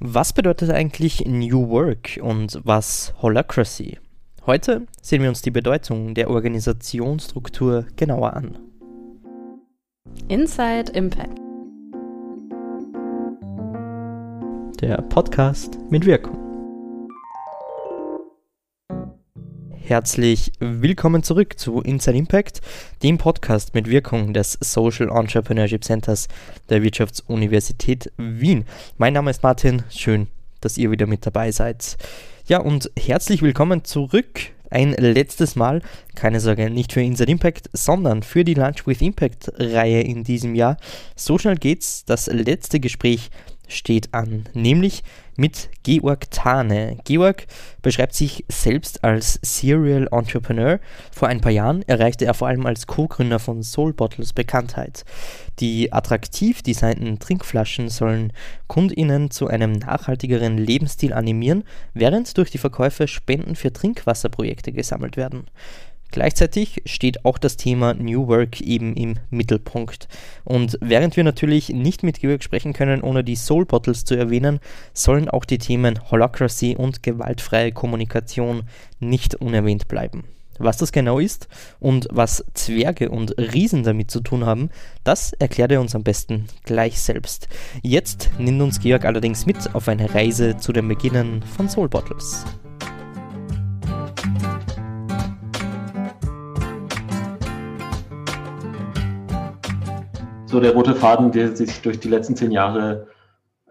Was bedeutet eigentlich New Work und was Holacracy? Heute sehen wir uns die Bedeutung der Organisationsstruktur genauer an. Inside Impact. Der Podcast mit Wirkung. Herzlich willkommen zurück zu Inside Impact, dem Podcast mit Wirkung des Social Entrepreneurship Centers der Wirtschaftsuniversität Wien. Mein Name ist Martin, schön, dass ihr wieder mit dabei seid. Ja, und herzlich willkommen zurück. Ein letztes Mal, keine Sorge, nicht für Inside Impact, sondern für die Lunch with Impact Reihe in diesem Jahr. So schnell geht's. Das letzte Gespräch steht an, nämlich mit Georg Tane. Georg beschreibt sich selbst als Serial Entrepreneur. Vor ein paar Jahren erreichte er vor allem als Co-Gründer von Soul Bottles Bekanntheit. Die attraktiv designten Trinkflaschen sollen KundInnen zu einem nachhaltigeren Lebensstil animieren, während durch die Verkäufe Spenden für Trinkwasserprojekte gesammelt werden. Gleichzeitig steht auch das Thema New Work eben im Mittelpunkt. Und während wir natürlich nicht mit Georg sprechen können, ohne die Soul Bottles zu erwähnen, sollen auch die Themen Holacracy und gewaltfreie Kommunikation nicht unerwähnt bleiben. Was das genau ist und was Zwerge und Riesen damit zu tun haben, das erklärt er uns am besten gleich selbst. Jetzt nimmt uns Georg allerdings mit auf eine Reise zu den Beginnen von Soul Bottles. So der rote Faden, der sich durch die letzten zehn Jahre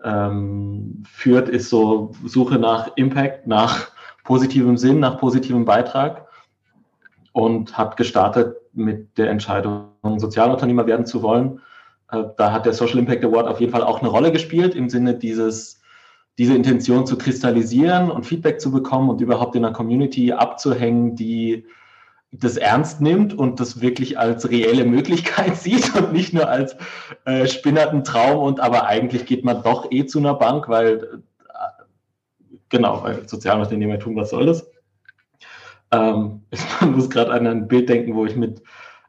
ähm, führt, ist so Suche nach Impact, nach positivem Sinn, nach positivem Beitrag und hat gestartet mit der Entscheidung, Sozialunternehmer werden zu wollen. Äh, da hat der Social Impact Award auf jeden Fall auch eine Rolle gespielt, im Sinne dieses, diese Intention zu kristallisieren und Feedback zu bekommen und überhaupt in einer Community abzuhängen, die das ernst nimmt und das wirklich als reelle Möglichkeit sieht und nicht nur als äh, spinnerten Traum und aber eigentlich geht man doch eh zu einer Bank, weil äh, genau, weil Sozialunternehmer tun, was soll das? Ähm, man muss gerade an ein Bild denken, wo ich mit,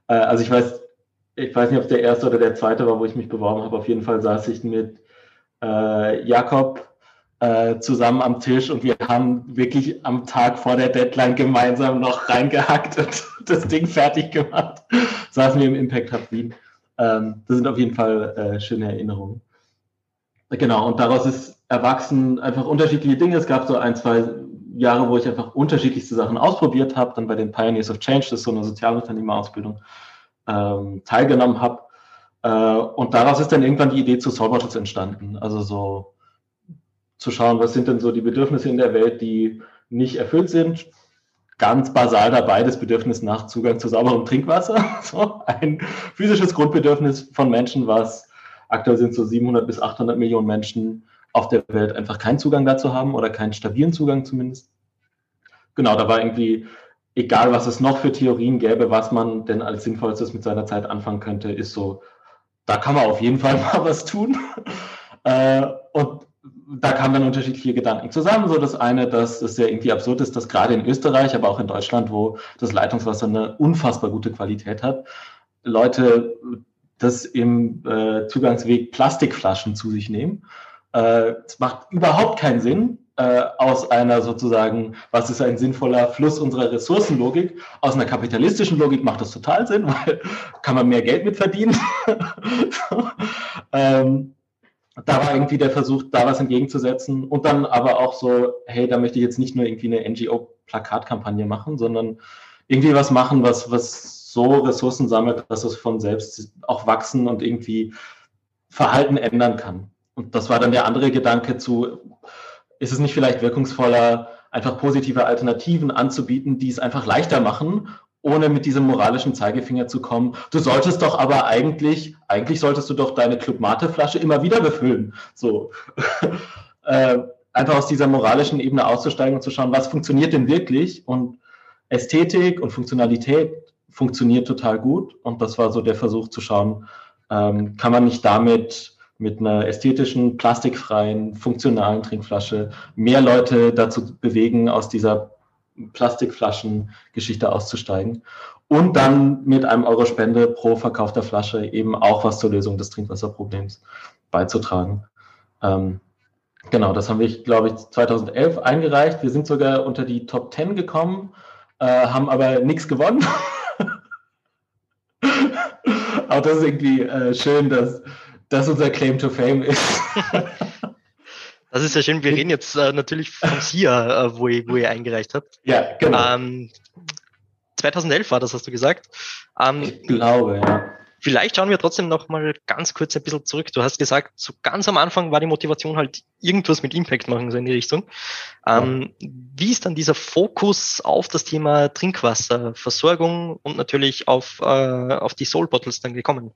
äh, also ich weiß, ich weiß nicht, ob es der erste oder der zweite war, wo ich mich beworben habe. Auf jeden Fall saß ich mit äh, Jakob äh, zusammen am Tisch und wir haben wirklich am Tag vor der Deadline gemeinsam noch reingehackt und das Ding fertig gemacht. Saßen wir im Impact Hub Wien. Ähm, das sind auf jeden Fall äh, schöne Erinnerungen. Genau, und daraus ist erwachsen einfach unterschiedliche Dinge. Es gab so ein, zwei Jahre, wo ich einfach unterschiedlichste Sachen ausprobiert habe, dann bei den Pioneers of Change, das ist so eine Sozialunternehmerausbildung, ähm, teilgenommen habe. Äh, und daraus ist dann irgendwann die Idee zu Solbottles entstanden. Also so zu schauen, was sind denn so die Bedürfnisse in der Welt, die nicht erfüllt sind. Ganz basal dabei das Bedürfnis nach Zugang zu sauberem Trinkwasser. So ein physisches Grundbedürfnis von Menschen, was aktuell sind so 700 bis 800 Millionen Menschen auf der Welt einfach keinen Zugang dazu haben oder keinen stabilen Zugang zumindest. Genau, da war irgendwie, egal was es noch für Theorien gäbe, was man denn als sinnvollstes mit seiner Zeit anfangen könnte, ist so, da kann man auf jeden Fall mal was tun. Äh, und da kamen dann unterschiedliche Gedanken zusammen. So das eine, dass es ja irgendwie absurd ist, dass gerade in Österreich, aber auch in Deutschland, wo das Leitungswasser eine unfassbar gute Qualität hat, Leute das im äh, Zugangsweg Plastikflaschen zu sich nehmen. Äh, es äh, macht überhaupt keinen Sinn äh, aus einer sozusagen, was ist ein sinnvoller Fluss unserer Ressourcenlogik? Aus einer kapitalistischen Logik macht das total Sinn, weil kann man mehr Geld mit verdienen. ähm, da war irgendwie der Versuch, da was entgegenzusetzen und dann aber auch so, hey, da möchte ich jetzt nicht nur irgendwie eine NGO-Plakatkampagne machen, sondern irgendwie was machen, was, was so Ressourcen sammelt, dass es von selbst auch wachsen und irgendwie Verhalten ändern kann. Und das war dann der andere Gedanke zu, ist es nicht vielleicht wirkungsvoller, einfach positive Alternativen anzubieten, die es einfach leichter machen ohne mit diesem moralischen Zeigefinger zu kommen. Du solltest doch aber eigentlich, eigentlich solltest du doch deine Club Mate Flasche immer wieder befüllen. So. äh, einfach aus dieser moralischen Ebene auszusteigen und zu schauen, was funktioniert denn wirklich? Und Ästhetik und Funktionalität funktioniert total gut. Und das war so der Versuch zu schauen, ähm, kann man nicht damit mit einer ästhetischen, plastikfreien, funktionalen Trinkflasche mehr Leute dazu bewegen, aus dieser Plastikflaschen-Geschichte auszusteigen und dann mit einem Euro Spende pro verkaufter Flasche eben auch was zur Lösung des Trinkwasserproblems beizutragen. Ähm, Genau, das haben wir, glaube ich, 2011 eingereicht. Wir sind sogar unter die Top 10 gekommen, äh, haben aber nichts gewonnen. Auch das ist irgendwie äh, schön, dass das unser Claim to Fame ist. Das ist ja schön. Wir reden jetzt äh, natürlich von SIA, äh, wo, ihr, wo ihr eingereicht habt. Ja, genau. Ähm, 2011 war das, hast du gesagt. Ähm, ich glaube, ja. Vielleicht schauen wir trotzdem noch mal ganz kurz ein bisschen zurück. Du hast gesagt, so ganz am Anfang war die Motivation halt irgendwas mit Impact machen, so in die Richtung. Ähm, wie ist dann dieser Fokus auf das Thema Trinkwasserversorgung und natürlich auf, äh, auf die Soul Bottles dann gekommen?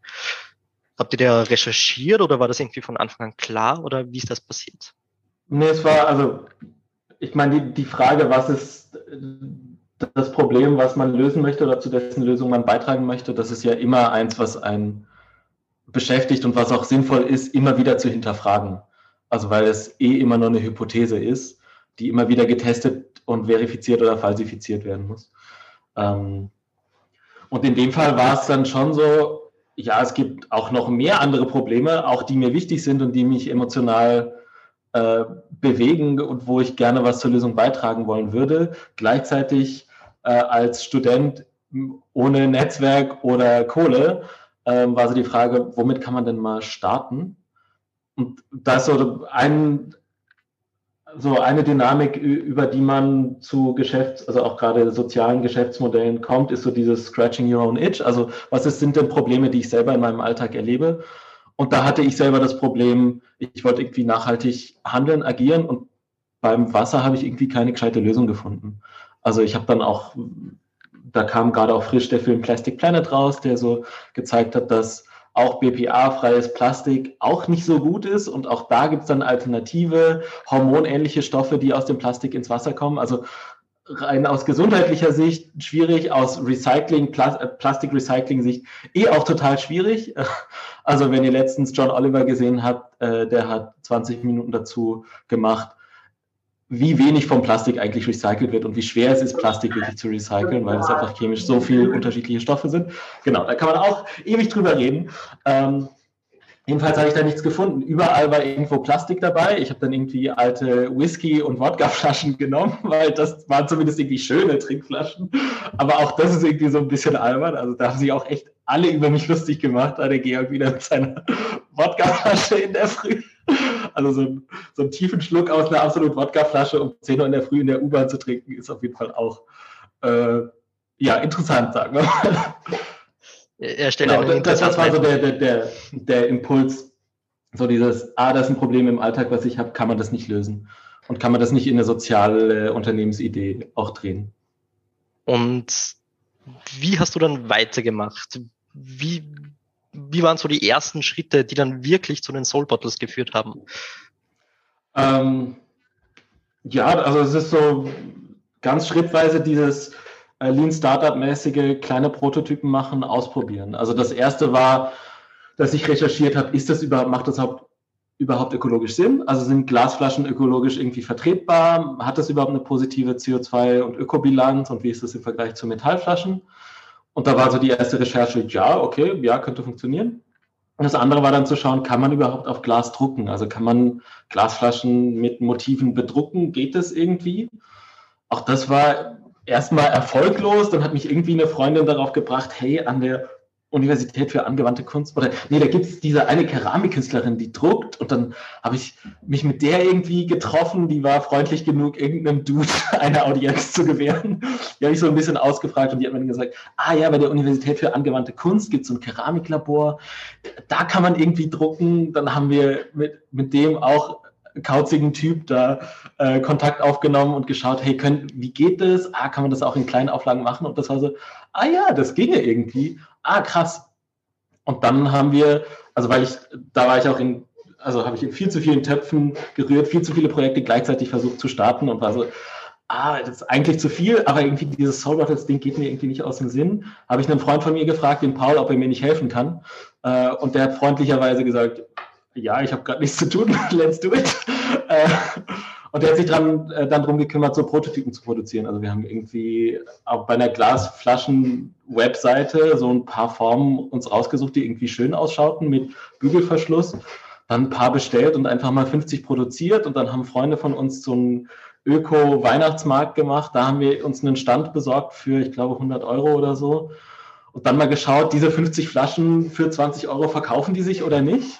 Habt ihr da recherchiert oder war das irgendwie von Anfang an klar oder wie ist das passiert? Nee, es war, also, ich meine, die, die Frage, was ist das Problem, was man lösen möchte oder zu dessen Lösung man beitragen möchte, das ist ja immer eins, was einen beschäftigt und was auch sinnvoll ist, immer wieder zu hinterfragen. Also weil es eh immer nur eine Hypothese ist, die immer wieder getestet und verifiziert oder falsifiziert werden muss. Ähm, und in dem Fall war es dann schon so, ja, es gibt auch noch mehr andere Probleme, auch die mir wichtig sind und die mich emotional äh, bewegen und wo ich gerne was zur Lösung beitragen wollen würde. Gleichzeitig äh, als Student ohne Netzwerk oder Kohle äh, war so die Frage, womit kann man denn mal starten? Und da ist so ein, so eine Dynamik, über die man zu Geschäfts-, also auch gerade sozialen Geschäftsmodellen kommt, ist so dieses Scratching Your Own Itch. Also was ist, sind denn Probleme, die ich selber in meinem Alltag erlebe? Und da hatte ich selber das Problem, ich wollte irgendwie nachhaltig handeln, agieren und beim Wasser habe ich irgendwie keine gescheite Lösung gefunden. Also ich habe dann auch, da kam gerade auch frisch der Film Plastic Planet raus, der so gezeigt hat, dass auch BPA-freies Plastik auch nicht so gut ist. Und auch da gibt es dann alternative, hormonähnliche Stoffe, die aus dem Plastik ins Wasser kommen. Also rein aus gesundheitlicher Sicht schwierig, aus Recycling, äh, Plastik-Recycling-Sicht eh auch total schwierig. Also wenn ihr letztens John Oliver gesehen habt, äh, der hat 20 Minuten dazu gemacht, wie wenig vom Plastik eigentlich recycelt wird und wie schwer es ist, Plastik wirklich zu recyceln, weil es einfach chemisch so viele unterschiedliche Stoffe sind. Genau, da kann man auch ewig drüber reden. Ähm, jedenfalls habe ich da nichts gefunden. Überall war irgendwo Plastik dabei. Ich habe dann irgendwie alte Whisky- und Wodkaflaschen genommen, weil das waren zumindest irgendwie schöne Trinkflaschen. Aber auch das ist irgendwie so ein bisschen albern. Also da haben sich auch echt alle über mich lustig gemacht. Da der Georg wieder mit seiner Wodkaflasche in der Früh. Also so, so einen tiefen Schluck aus einer absolut Wodkaflasche um 10 Uhr in der Früh in der U-Bahn zu trinken, ist auf jeden Fall auch äh, ja, interessant, sagen wir mal. Er stellt genau, das, das war so der, der, der, der Impuls, so dieses, ah, das ist ein Problem im Alltag, was ich habe, kann man das nicht lösen? Und kann man das nicht in eine soziale Unternehmensidee auch drehen? Und wie hast du dann weitergemacht? Wie, wie waren so die ersten Schritte, die dann wirklich zu den Soul Bottles geführt haben? Ähm, ja, also es ist so ganz schrittweise dieses Lean Startup-mäßige kleine Prototypen machen, ausprobieren. Also das erste war, dass ich recherchiert habe, ist das überhaupt, macht das überhaupt ökologisch Sinn? Also sind Glasflaschen ökologisch irgendwie vertretbar? Hat das überhaupt eine positive CO2- und Ökobilanz? Und wie ist das im Vergleich zu Metallflaschen? Und da war so die erste Recherche, ja, okay, ja, könnte funktionieren. Und das andere war dann zu schauen, kann man überhaupt auf Glas drucken? Also kann man Glasflaschen mit Motiven bedrucken? Geht das irgendwie? Auch das war erstmal erfolglos. Dann hat mich irgendwie eine Freundin darauf gebracht, hey, an der Universität für angewandte Kunst. Oder nee, da gibt es diese eine Keramikkünstlerin, die druckt und dann habe ich mich mit der irgendwie getroffen, die war freundlich genug, irgendeinem Dude eine Audienz zu gewähren. Die habe ich so ein bisschen ausgefragt und die hat mir dann gesagt, ah ja, bei der Universität für angewandte Kunst gibt es so ein Keramiklabor, da kann man irgendwie drucken. Dann haben wir mit, mit dem auch kauzigen Typ da äh, Kontakt aufgenommen und geschaut, hey, können, wie geht das? Ah, kann man das auch in kleinen Auflagen machen? Und das war so, ah ja, das ginge irgendwie ah, krass. Und dann haben wir, also weil ich, da war ich auch in, also habe ich in viel zu vielen Töpfen gerührt, viel zu viele Projekte gleichzeitig versucht zu starten und war so, ah, das ist eigentlich zu viel, aber irgendwie dieses Soul Battles Ding geht mir irgendwie nicht aus dem Sinn. Habe ich einen Freund von mir gefragt, den Paul, ob er mir nicht helfen kann. Äh, und der hat freundlicherweise gesagt, ja, ich habe gerade nichts zu tun, let's do it. Äh, und der hat sich dran, äh, dann darum gekümmert, so Prototypen zu produzieren. Also wir haben irgendwie auch bei einer Glasflaschen-Webseite so ein paar Formen uns rausgesucht, die irgendwie schön ausschauten mit Bügelverschluss. dann ein paar bestellt und einfach mal 50 produziert und dann haben Freunde von uns so einen Öko-Weihnachtsmarkt gemacht. Da haben wir uns einen Stand besorgt für, ich glaube, 100 Euro oder so. Und dann mal geschaut, diese 50 Flaschen für 20 Euro verkaufen die sich oder nicht?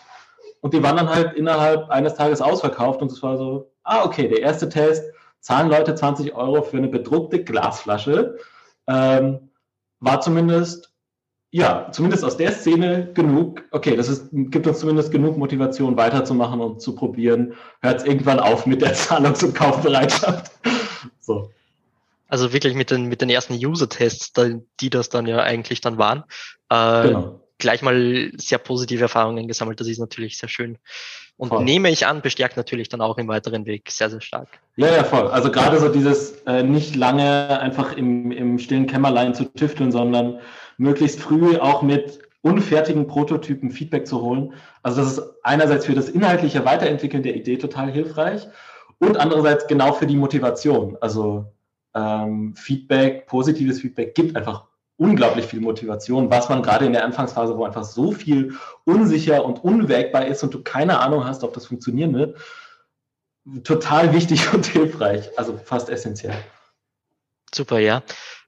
Und die waren dann halt innerhalb eines Tages ausverkauft und es war so, ah, okay, der erste Test, zahlen Leute 20 Euro für eine bedruckte Glasflasche. Ähm, war zumindest ja, zumindest aus der Szene genug, okay, das ist, gibt uns zumindest genug Motivation weiterzumachen und zu probieren. Hört es irgendwann auf mit der Zahlungs- und Kaufbereitschaft. so. Also wirklich mit den, mit den ersten User-Tests, die das dann ja eigentlich dann waren, äh, genau. Gleich mal sehr positive Erfahrungen gesammelt. Das ist natürlich sehr schön. Und voll. nehme ich an, bestärkt natürlich dann auch im weiteren Weg sehr, sehr stark. Ja, ja, voll. Also gerade so dieses äh, nicht lange einfach im, im stillen Kämmerlein zu tüfteln, sondern möglichst früh auch mit unfertigen Prototypen Feedback zu holen. Also das ist einerseits für das inhaltliche Weiterentwickeln der Idee total hilfreich und andererseits genau für die Motivation. Also ähm, Feedback, positives Feedback gibt einfach unglaublich viel Motivation, was man gerade in der Anfangsphase, wo einfach so viel unsicher und unwägbar ist und du keine Ahnung hast, ob das funktionieren wird, total wichtig und hilfreich, also fast essentiell. Super, ja.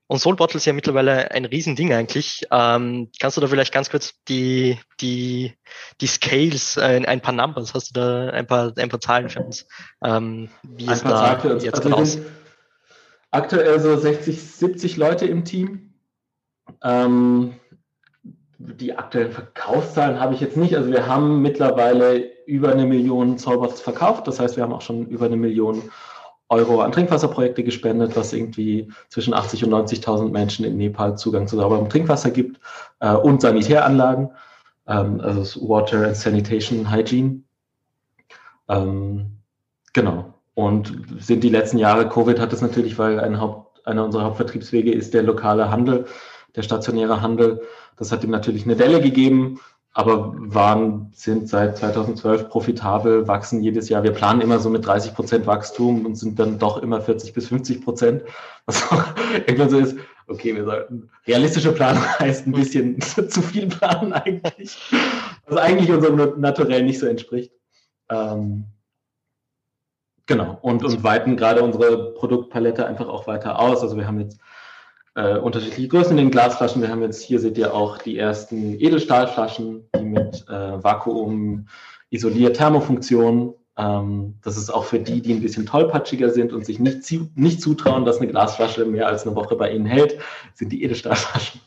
Und Soul Bottle ist ja mittlerweile ein Riesending eigentlich. Ähm, kannst du da vielleicht ganz kurz die, die, die Scales, äh, ein paar Numbers, hast du da ein paar, ein paar Zahlen für uns? Ähm, wie ist da jetzt also aus? Aktuell so 60, 70 Leute im Team. Ähm, die aktuellen Verkaufszahlen habe ich jetzt nicht. Also wir haben mittlerweile über eine Million Soulbots verkauft. Das heißt, wir haben auch schon über eine Million Euro an Trinkwasserprojekte gespendet, was irgendwie zwischen 80 und 90.000 Menschen in Nepal Zugang zu sauberem Trinkwasser gibt äh, und Sanitäranlagen, ähm, also Water and Sanitation Hygiene. Ähm, genau. Und sind die letzten Jahre, Covid hat es natürlich, weil ein Haupt, einer unserer Hauptvertriebswege ist der lokale Handel, der stationäre Handel. Das hat ihm natürlich eine Welle gegeben aber waren, sind seit 2012 profitabel, wachsen jedes Jahr. Wir planen immer so mit 30 Prozent Wachstum und sind dann doch immer 40 bis 50 Prozent. Was auch irgendwann so ist, okay, wir sollten, realistische Planung heißt ein bisschen zu viel planen eigentlich, was eigentlich unserem Naturell nicht so entspricht. Ähm, genau, und, und weiten gerade unsere Produktpalette einfach auch weiter aus. Also wir haben jetzt äh, unterschiedliche Größen in den Glasflaschen. Wir haben jetzt hier seht ihr auch die ersten Edelstahlflaschen, die mit äh, Vakuum isoliert Thermofunktion. Ähm, das ist auch für die, die ein bisschen tollpatschiger sind und sich nicht, nicht zutrauen, dass eine Glasflasche mehr als eine Woche bei ihnen hält, sind die Edelstahlflaschen.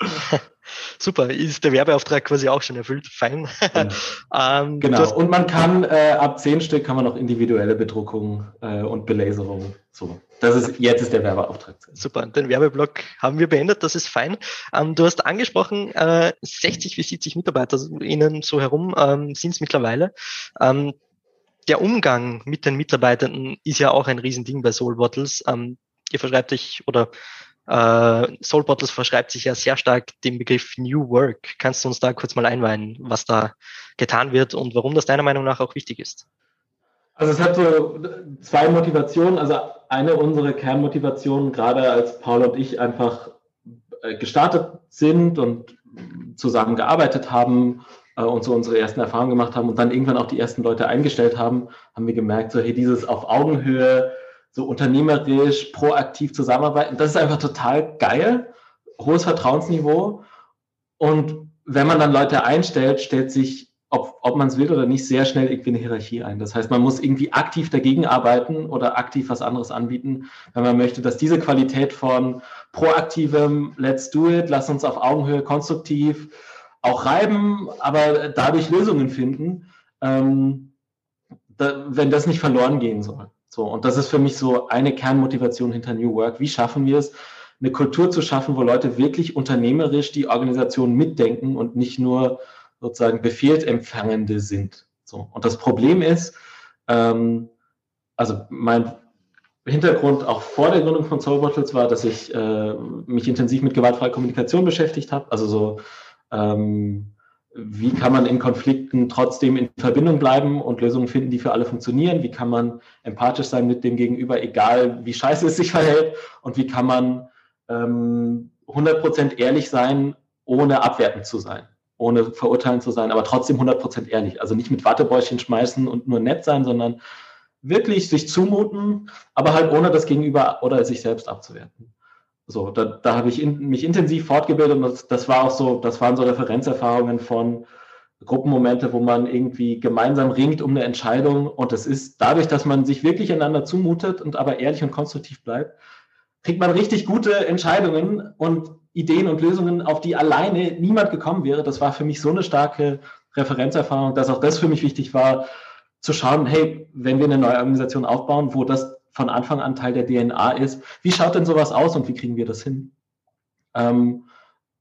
Super, ist der Werbeauftrag quasi auch schon erfüllt. Fein. Genau, ähm, genau. und man kann äh, ab zehn Stück kann man auch individuelle Bedruckung äh, und Belaserung. So, das ist jetzt ist der Werbeauftrag. Super, den Werbeblock haben wir beendet, das ist fein. Ähm, du hast angesprochen, äh, 60 bis 70 Mitarbeiter innen so herum ähm, sind es mittlerweile. Ähm, der Umgang mit den Mitarbeitenden ist ja auch ein Riesending bei Soul Bottles. Ähm, ihr verschreibt euch oder äh, Soul Bottles verschreibt sich ja sehr stark dem Begriff New Work. Kannst du uns da kurz mal einweihen, was da getan wird und warum das deiner Meinung nach auch wichtig ist? Also es hat so zwei Motivationen. Also eine unserer Kernmotivationen, gerade als Paul und ich einfach äh, gestartet sind und zusammen gearbeitet haben äh, und so unsere ersten Erfahrungen gemacht haben und dann irgendwann auch die ersten Leute eingestellt haben, haben wir gemerkt, so hey, dieses auf Augenhöhe so unternehmerisch, proaktiv zusammenarbeiten. Das ist einfach total geil. Hohes Vertrauensniveau. Und wenn man dann Leute einstellt, stellt sich, ob, ob man es will oder nicht, sehr schnell irgendwie eine Hierarchie ein. Das heißt, man muss irgendwie aktiv dagegen arbeiten oder aktiv was anderes anbieten, wenn man möchte, dass diese Qualität von proaktivem Let's do it, lass uns auf Augenhöhe konstruktiv auch reiben, aber dadurch Lösungen finden, ähm, da, wenn das nicht verloren gehen soll. So, und das ist für mich so eine Kernmotivation hinter New Work. Wie schaffen wir es, eine Kultur zu schaffen, wo Leute wirklich unternehmerisch die Organisation mitdenken und nicht nur sozusagen Befehlsempfangende sind. So, und das Problem ist, ähm, also mein Hintergrund auch vor der Gründung von Soul Bottles war, dass ich äh, mich intensiv mit gewaltfreier Kommunikation beschäftigt habe. Also so ähm, wie kann man in Konflikten trotzdem in Verbindung bleiben und Lösungen finden, die für alle funktionieren? Wie kann man empathisch sein mit dem Gegenüber, egal wie scheiße es sich verhält? Und wie kann man ähm, 100% ehrlich sein, ohne abwertend zu sein? ohne verurteilen zu sein, aber trotzdem 100% ehrlich. Also nicht mit Wattebäuschen schmeißen und nur nett sein, sondern wirklich sich zumuten, aber halt ohne das Gegenüber oder sich selbst abzuwerten. So, da, da habe ich in, mich intensiv fortgebildet und das, das war auch so, das waren so Referenzerfahrungen von Gruppenmomente, wo man irgendwie gemeinsam ringt um eine Entscheidung und es ist dadurch, dass man sich wirklich einander zumutet und aber ehrlich und konstruktiv bleibt, kriegt man richtig gute Entscheidungen und Ideen und Lösungen, auf die alleine niemand gekommen wäre. Das war für mich so eine starke Referenzerfahrung, dass auch das für mich wichtig war, zu schauen, hey, wenn wir eine neue Organisation aufbauen, wo das von Anfang an Teil der DNA ist, wie schaut denn sowas aus und wie kriegen wir das hin? Ähm,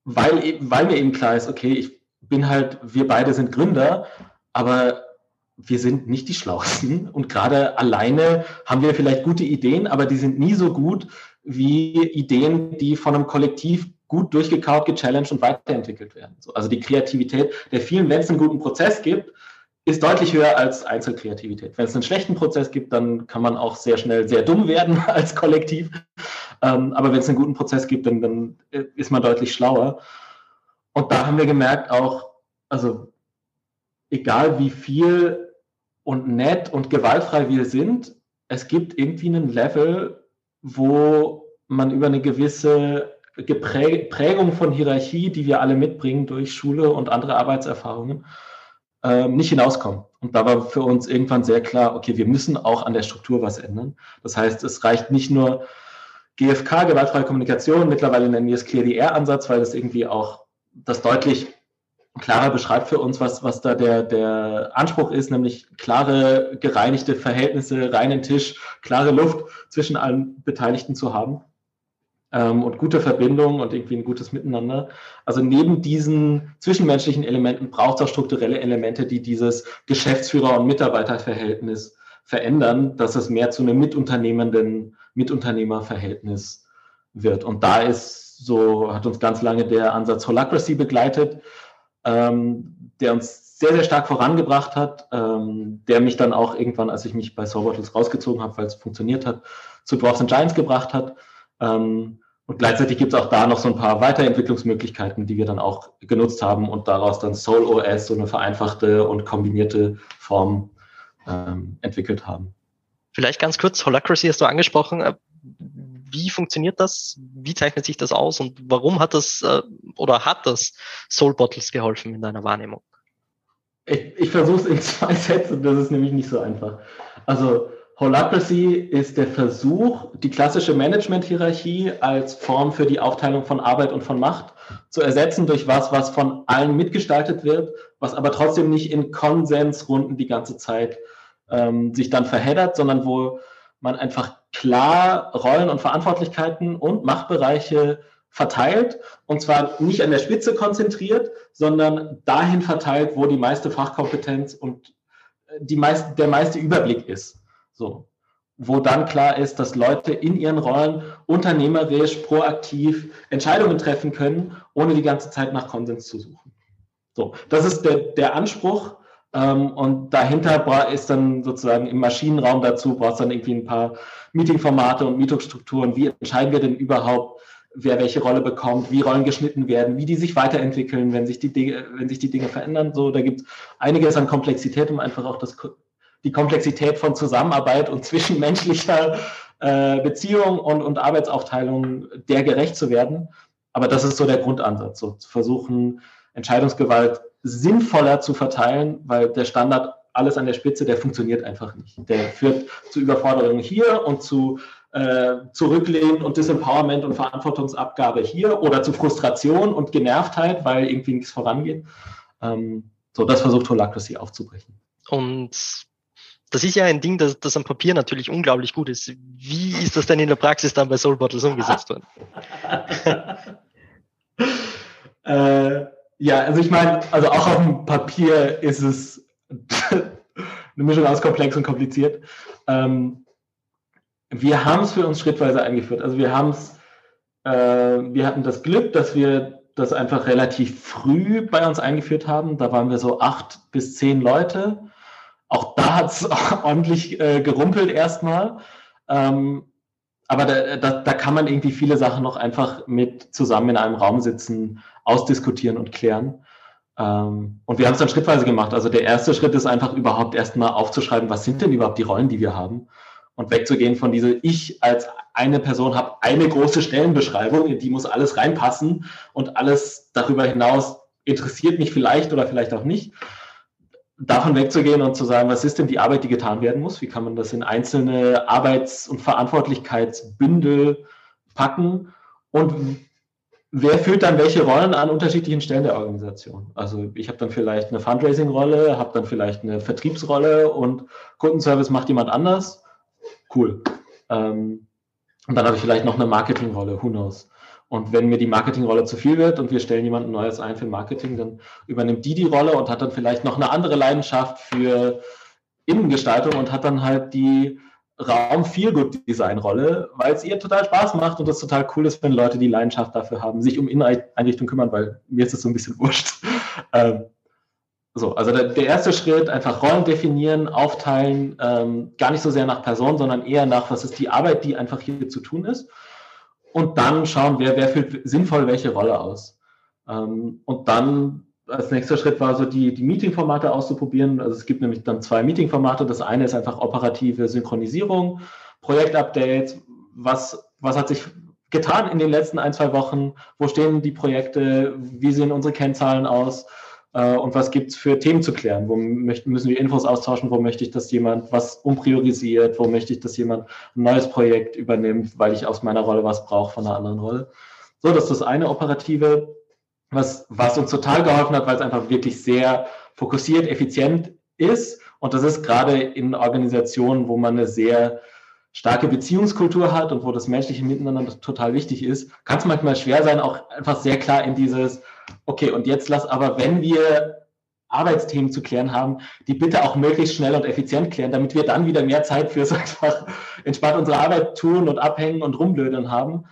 weil, weil mir eben klar ist, okay, ich bin halt, wir beide sind Gründer, aber wir sind nicht die Schlauesten und gerade alleine haben wir vielleicht gute Ideen, aber die sind nie so gut wie Ideen, die von einem Kollektiv gut durchgekaut, gechallenged und weiterentwickelt werden. Also die Kreativität der vielen, wenn es einen guten Prozess gibt, ist deutlich höher als Einzelkreativität. Wenn es einen schlechten Prozess gibt, dann kann man auch sehr schnell sehr dumm werden als Kollektiv. Ähm, aber wenn es einen guten Prozess gibt, dann, dann ist man deutlich schlauer. Und da haben wir gemerkt auch, also egal wie viel und nett und gewaltfrei wir sind, es gibt irgendwie einen Level, wo man über eine gewisse Prägung von Hierarchie, die wir alle mitbringen durch Schule und andere Arbeitserfahrungen, äh, nicht hinauskommen. Und da war für uns irgendwann sehr klar, okay, wir müssen auch an der Struktur was ändern. Das heißt, es reicht nicht nur GFK, gewaltfreie Kommunikation, mittlerweile nennen wir es ClearDR-Ansatz, weil das irgendwie auch das deutlich klarer beschreibt für uns, was, was da der, der Anspruch ist, nämlich klare, gereinigte Verhältnisse, reinen Tisch, klare Luft zwischen allen Beteiligten zu haben ähm, und gute Verbindungen und irgendwie ein gutes Miteinander. Also neben diesen zwischenmenschlichen Elementen braucht es auch strukturelle Elemente, die dieses Geschäftsführer- und Mitarbeiterverhältnis verändern, dass es mehr zu einem mitunternehmenden Mitunternehmerverhältnis wird. Und da ist so, hat uns ganz lange der Ansatz Holacracy begleitet, ähm, der uns sehr, sehr stark vorangebracht hat, ähm, der mich dann auch irgendwann, als ich mich bei Soulbottles rausgezogen habe, weil es funktioniert hat, zu Dwarfs and Giants gebracht hat. Ähm, und gleichzeitig gibt es auch da noch so ein paar Weiterentwicklungsmöglichkeiten, die wir dann auch genutzt haben und daraus dann Soul OS, so eine vereinfachte und kombinierte Form ähm, entwickelt haben. Vielleicht ganz kurz, Holacracy hast du angesprochen. Äh, wie funktioniert das? Wie zeichnet sich das aus und warum hat das äh, oder hat das Soul Bottles geholfen in deiner Wahrnehmung? Ich, ich versuche es in zwei Sätzen, das ist nämlich nicht so einfach. Also Holacracy ist der Versuch, die klassische Management-Hierarchie als Form für die Aufteilung von Arbeit und von Macht zu ersetzen durch was, was von allen mitgestaltet wird, was aber trotzdem nicht in Konsensrunden die ganze Zeit ähm, sich dann verheddert, sondern wo man einfach klar Rollen und Verantwortlichkeiten und Machtbereiche verteilt und zwar nicht an der Spitze konzentriert, sondern dahin verteilt, wo die meiste Fachkompetenz und die meist, der meiste Überblick ist. So. Wo dann klar ist, dass Leute in ihren Rollen unternehmerisch, proaktiv Entscheidungen treffen können, ohne die ganze Zeit nach Konsens zu suchen. So, das ist der, der Anspruch. Ähm, und dahinter ist dann sozusagen im Maschinenraum dazu, braucht es dann irgendwie ein paar Meetingformate und Meetingstrukturen. Wie entscheiden wir denn überhaupt, wer welche Rolle bekommt, wie Rollen geschnitten werden, wie die sich weiterentwickeln, wenn sich die wenn sich die Dinge verändern. So, da gibt es einiges an Komplexität, um einfach auch das die Komplexität von Zusammenarbeit und zwischenmenschlicher äh, Beziehung und, und Arbeitsaufteilung der gerecht zu werden. Aber das ist so der Grundansatz, so zu versuchen, Entscheidungsgewalt sinnvoller zu verteilen, weil der Standard alles an der Spitze, der funktioniert einfach nicht. Der führt zu Überforderungen hier und zu äh, Zurücklehnen und Disempowerment und Verantwortungsabgabe hier oder zu Frustration und Genervtheit, weil irgendwie nichts vorangeht. Ähm, so, das versucht Holacracy aufzubrechen. Und das ist ja ein Ding, das, das am Papier natürlich unglaublich gut ist. Wie ist das denn in der Praxis dann bei Soul Bottles umgesetzt worden? äh, ja, also ich meine, also auch auf dem Papier ist es eine Mischung aus komplex und kompliziert. Ähm, wir haben es für uns schrittweise eingeführt. Also wir haben es, äh, wir hatten das Glück, dass wir das einfach relativ früh bei uns eingeführt haben. Da waren wir so acht bis zehn Leute auch da hat es ordentlich äh, gerumpelt erstmal. Ähm, aber da, da, da, kann man irgendwie viele Sachen noch einfach mit zusammen in einem Raum sitzen, ausdiskutieren und klären. Ähm, und wir haben es dann schrittweise gemacht. Also der erste Schritt ist einfach überhaupt erstmal aufzuschreiben, was sind denn überhaupt die Rollen, die wir haben und wegzugehen von dieser, ich als eine Person habe eine große Stellenbeschreibung, in die muss alles reinpassen und alles darüber hinaus interessiert mich vielleicht oder vielleicht auch nicht. Davon wegzugehen und zu sagen, was ist denn die Arbeit, die getan werden muss? Wie kann man das in einzelne Arbeits- und Verantwortlichkeitsbündel packen? Und wer führt dann welche Rollen an unterschiedlichen Stellen der Organisation? Also ich habe dann vielleicht eine Fundraising-Rolle, habe dann vielleicht eine Vertriebsrolle und Kundenservice macht jemand anders cool. Ähm, und dann habe ich vielleicht noch eine Marketingrolle, who knows. Und wenn mir die Marketingrolle zu viel wird und wir stellen jemanden Neues ein für Marketing, dann übernimmt die die Rolle und hat dann vielleicht noch eine andere Leidenschaft für Innengestaltung und hat dann halt die Raum Feelgood Design Rolle, weil es ihr total Spaß macht und es total cool ist, wenn Leute die Leidenschaft dafür haben, sich um Inneneinrichtung kümmern, weil mir ist es so ein bisschen wurscht. Ähm, so, also der, der, erste Schritt, einfach Rollen definieren, aufteilen, ähm, gar nicht so sehr nach Person, sondern eher nach, was ist die Arbeit, die einfach hier zu tun ist. Und dann schauen, wer, wer führt sinnvoll welche Rolle aus. Ähm, und dann als nächster Schritt war so die, die Meeting-Formate auszuprobieren. Also es gibt nämlich dann zwei Meeting-Formate. Das eine ist einfach operative Synchronisierung, Projektupdates, was, was hat sich getan in den letzten ein, zwei Wochen, wo stehen die Projekte, wie sehen unsere Kennzahlen aus äh, und was gibt es für Themen zu klären? Wo möchten, müssen wir Infos austauschen? Wo möchte ich, dass jemand was umpriorisiert? Wo möchte ich, dass jemand ein neues Projekt übernimmt, weil ich aus meiner Rolle was brauche von einer anderen Rolle? So, das ist das eine operative, was, was uns total geholfen hat, weil es einfach wirklich sehr fokussiert, effizient ist. Und das ist gerade in Organisationen, wo man eine sehr starke Beziehungskultur hat und wo das menschliche Miteinander total wichtig ist, kann es manchmal schwer sein, auch einfach sehr klar in dieses, okay, und jetzt lass aber, wenn wir Arbeitsthemen zu klären haben, die bitte auch möglichst schnell und effizient klären, damit wir dann wieder mehr Zeit fürs einfach entspannt unsere Arbeit tun und abhängen und rumblödeln haben.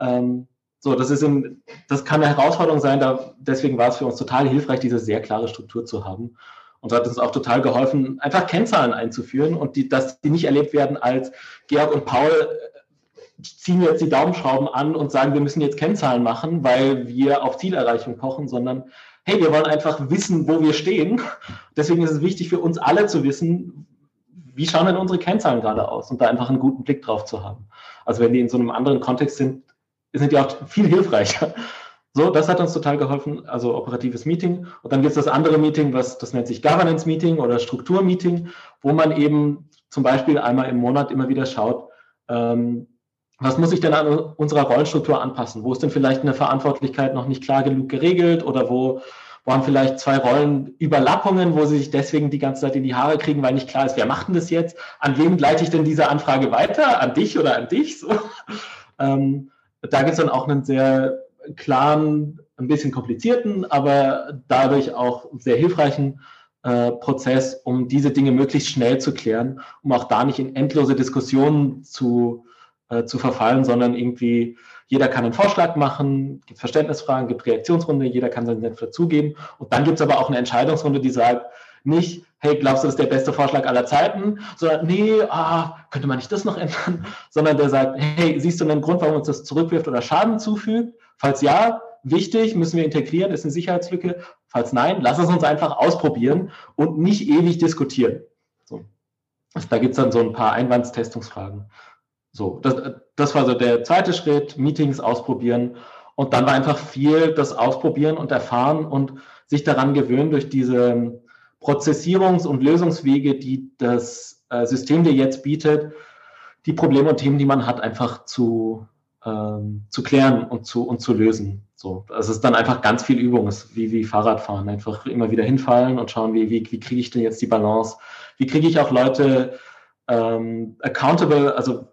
Ähm, so, das ist in, das kann eine Herausforderung sein, da, deswegen war es für uns total hilfreich, diese sehr klare Struktur zu haben. Und hat uns auch total geholfen, einfach Kennzahlen einzuführen und die, dass die nicht erlebt werden als Georg und Paul ziehen jetzt die Daumenschrauben an und sagen, wir müssen jetzt Kennzahlen machen, weil wir auf Zielerreichung pochen, sondern hey, wir wollen einfach wissen, wo wir stehen. Deswegen ist es wichtig für uns alle zu wissen, wie schauen denn unsere Kennzahlen gerade aus und da einfach einen guten Blick drauf zu haben. Also wenn die in so einem anderen Kontext sind, sind die auch viel hilfreicher. So, das hat uns total geholfen, also operatives Meeting. Und dann gibt es das andere Meeting, was das nennt sich Governance Meeting oder Struktur Meeting, wo man eben zum Beispiel einmal im Monat immer wieder schaut, ähm, was muss ich denn an unserer Rollenstruktur anpassen? Wo ist denn vielleicht eine Verantwortlichkeit noch nicht klar genug geregelt oder wo, wo haben vielleicht zwei Rollen Überlappungen, wo sie sich deswegen die ganze Zeit in die Haare kriegen, weil nicht klar ist, wer macht denn das jetzt? An wem leite ich denn diese Anfrage weiter? An dich oder an dich? So. Ähm, da gibt es dann auch einen sehr klaren, ein bisschen komplizierten, aber dadurch auch sehr hilfreichen äh, Prozess, um diese Dinge möglichst schnell zu klären, um auch da nicht in endlose Diskussionen zu äh, zu verfallen, sondern irgendwie jeder kann einen Vorschlag machen, gibt Verständnisfragen, gibt Reaktionsrunde, jeder kann seinen Senf dazugeben. Und dann gibt es aber auch eine Entscheidungsrunde, die sagt, nicht, hey, glaubst du, das ist der beste Vorschlag aller Zeiten, sondern nee, ah, könnte man nicht das noch ändern, sondern der sagt, hey, siehst du einen Grund, warum uns das zurückwirft oder Schaden zufügt? Falls ja, wichtig, müssen wir integrieren, ist eine Sicherheitslücke. Falls nein, lass es uns einfach ausprobieren und nicht ewig diskutieren. So. Also da gibt es dann so ein paar Einwandstestungsfragen. So, das, das war so der zweite Schritt, Meetings ausprobieren. Und dann war einfach viel das Ausprobieren und Erfahren und sich daran gewöhnen durch diese Prozessierungs- und Lösungswege, die das äh, System dir jetzt bietet, die Probleme und Themen, die man hat, einfach zu, ähm, zu klären und zu, und zu lösen. So, es ist dann einfach ganz viel Übung, es ist wie, wie Fahrradfahren, einfach immer wieder hinfallen und schauen, wie, wie, wie kriege ich denn jetzt die Balance? Wie kriege ich auch Leute ähm, accountable, also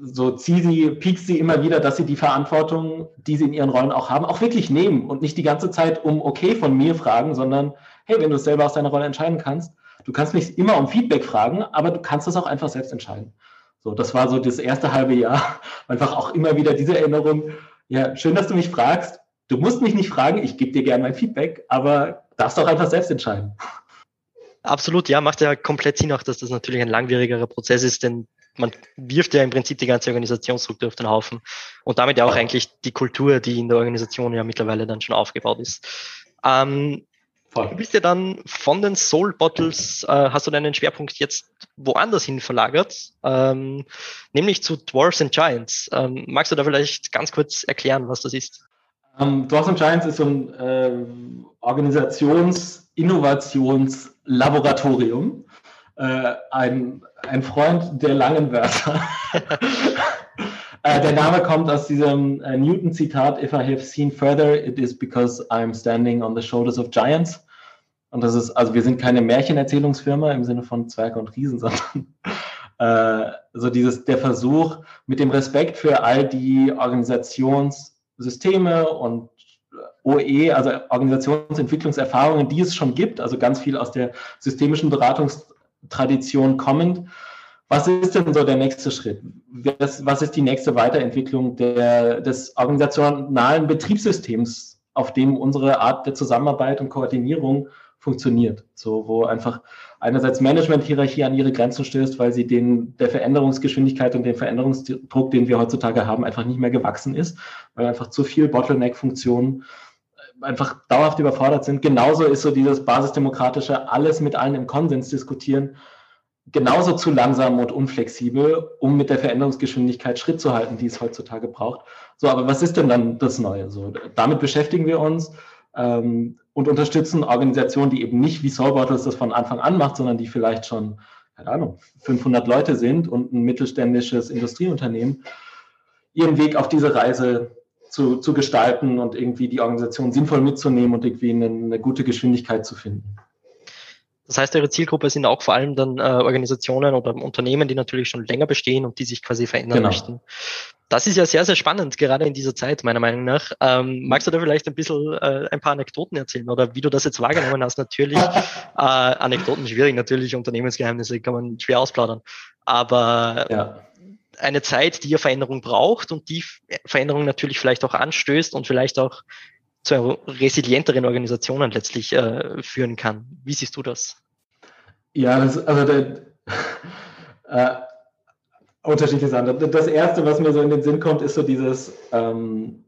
so zieh sie, piekst sie immer wieder, dass sie die Verantwortung, die sie in ihren Rollen auch haben, auch wirklich nehmen und nicht die ganze Zeit um okay von mir fragen, sondern hey, wenn du es selber aus deiner Rolle entscheiden kannst, du kannst nicht immer um Feedback fragen, aber du kannst es auch einfach selbst entscheiden. So, das war so das erste halbe Jahr, einfach auch immer wieder diese Erinnerung, ja, schön, dass du mich fragst. Du musst mich nicht fragen, ich gebe dir gerne mein Feedback, aber darfst doch einfach selbst entscheiden. Absolut, ja, macht ja komplett Sinn auch, dass das natürlich ein langwierigerer Prozess ist, denn man wirft ja im Prinzip die ganze Organisationsstruktur auf den Haufen und damit ja auch eigentlich die Kultur, die in der Organisation ja mittlerweile dann schon aufgebaut ist. Ähm, Du bist ja dann von den Soul Bottles, äh, hast du deinen Schwerpunkt jetzt woanders hin verlagert, ähm, nämlich zu Dwarfs and Giants. Ähm, magst du da vielleicht ganz kurz erklären, was das ist? Um, ähm, Dwarfs and Giants ist so ein äh, Organisations-Innovations-Laboratorium. Äh, ein, ein Freund der langen Wörter. äh, der Name kommt aus diesem äh, Newton-Zitat: If I have seen further, it is because I'm standing on the shoulders of giants. Und das ist, also wir sind keine Märchenerzählungsfirma im Sinne von Zwerge und Riesen, sondern äh, so dieses, der Versuch mit dem Respekt für all die Organisationssysteme und OE, also Organisationsentwicklungserfahrungen, die es schon gibt, also ganz viel aus der systemischen Beratungstradition kommend. Was ist denn so der nächste Schritt? Was, was ist die nächste Weiterentwicklung der, des organisationalen Betriebssystems, auf dem unsere Art der Zusammenarbeit und Koordinierung funktioniert. So, wo einfach einerseits Management-Hierarchie an ihre Grenzen stößt, weil sie den, der Veränderungsgeschwindigkeit und dem Veränderungsdruck, den wir heutzutage haben, einfach nicht mehr gewachsen ist, weil einfach zu viel Bottleneck-Funktionen äh, einfach dauerhaft überfordert sind. Genauso ist so dieses basisdemokratische, alles mit allen im Konsens diskutieren, genauso zu langsam und unflexibel, um mit der Veränderungsgeschwindigkeit Schritt zu halten, die es heutzutage braucht. So, aber was ist denn dann das Neue? So, damit beschäftigen wir uns ähm, und unterstützen Organisationen, die eben nicht wie Soul Bottles das von Anfang an macht, sondern die vielleicht schon, keine Ahnung, 500 Leute sind und ein mittelständisches Industrieunternehmen, ihren Weg auf diese Reise zu, zu gestalten und irgendwie die Organisation sinnvoll mitzunehmen und irgendwie eine, eine gute Geschwindigkeit zu finden. Das heißt, Ihre Zielgruppe sind auch vor allem dann äh, Organisationen oder Unternehmen, die natürlich schon länger bestehen und die sich quasi verändern genau. möchten. Das ist ja sehr, sehr spannend, gerade in dieser Zeit, meiner Meinung nach. Ähm, magst du da vielleicht ein bisschen äh, ein paar Anekdoten erzählen oder wie du das jetzt wahrgenommen hast? Natürlich, äh, Anekdoten schwierig, natürlich, Unternehmensgeheimnisse kann man schwer ausplaudern. Aber ja. Eine Zeit, die ja Veränderung braucht und die Veränderung natürlich vielleicht auch anstößt und vielleicht auch zu resilienteren Organisationen letztlich äh, führen kann. Wie siehst du das? Ja, das, also der, äh, unterschiedliche Sachen. Das erste, was mir so in den Sinn kommt, ist so dieses, ähm,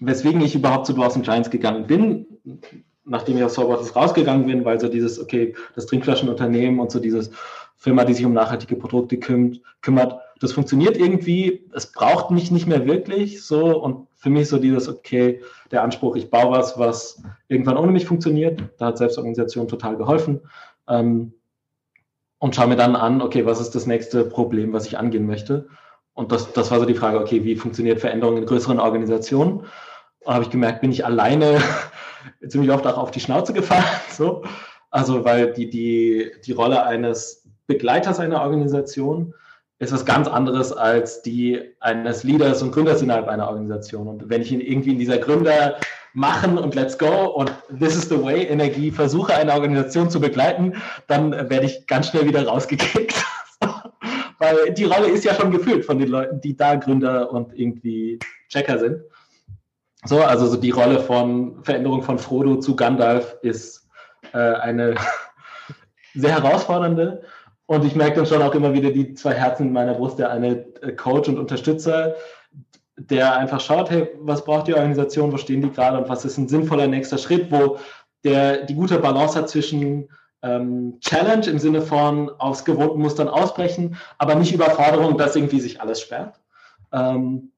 weswegen ich überhaupt zu Dawson Giants gegangen bin, nachdem ich aus Sorbot rausgegangen bin, weil so dieses, okay, das Trinkflaschenunternehmen und so dieses Firma, die sich um nachhaltige Produkte kümmert, das funktioniert irgendwie, es braucht mich nicht mehr wirklich so. Und für mich so dieses, okay, der Anspruch, ich baue was, was irgendwann ohne mich funktioniert, da hat Selbstorganisation total geholfen. Ähm, und schaue mir dann an, okay, was ist das nächste Problem, was ich angehen möchte? Und das, das war so die Frage, okay, wie funktioniert Veränderung in größeren Organisationen? Und habe ich gemerkt, bin ich alleine ziemlich oft auch auf die Schnauze gefallen, so, also weil die, die, die Rolle eines Begleiters einer Organisation ist was ganz anderes als die eines Leaders und Gründers innerhalb einer Organisation. Und wenn ich ihn irgendwie in dieser Gründer machen und let's go und this is the way Energie versuche, eine Organisation zu begleiten, dann werde ich ganz schnell wieder rausgekickt. Weil die Rolle ist ja schon gefüllt von den Leuten, die da Gründer und irgendwie Checker sind. So, also so die Rolle von Veränderung von Frodo zu Gandalf ist äh, eine sehr herausfordernde. Und ich merke dann schon auch immer wieder die zwei Herzen in meiner Brust, der eine äh, Coach und Unterstützer, der einfach schaut, hey, was braucht die Organisation, wo stehen die gerade? Und was ist ein sinnvoller nächster Schritt, wo der die gute Balance hat zwischen ähm, Challenge im Sinne von aus gewohnten Mustern ausbrechen, aber nicht Überforderung, dass irgendwie sich alles sperrt. Ähm,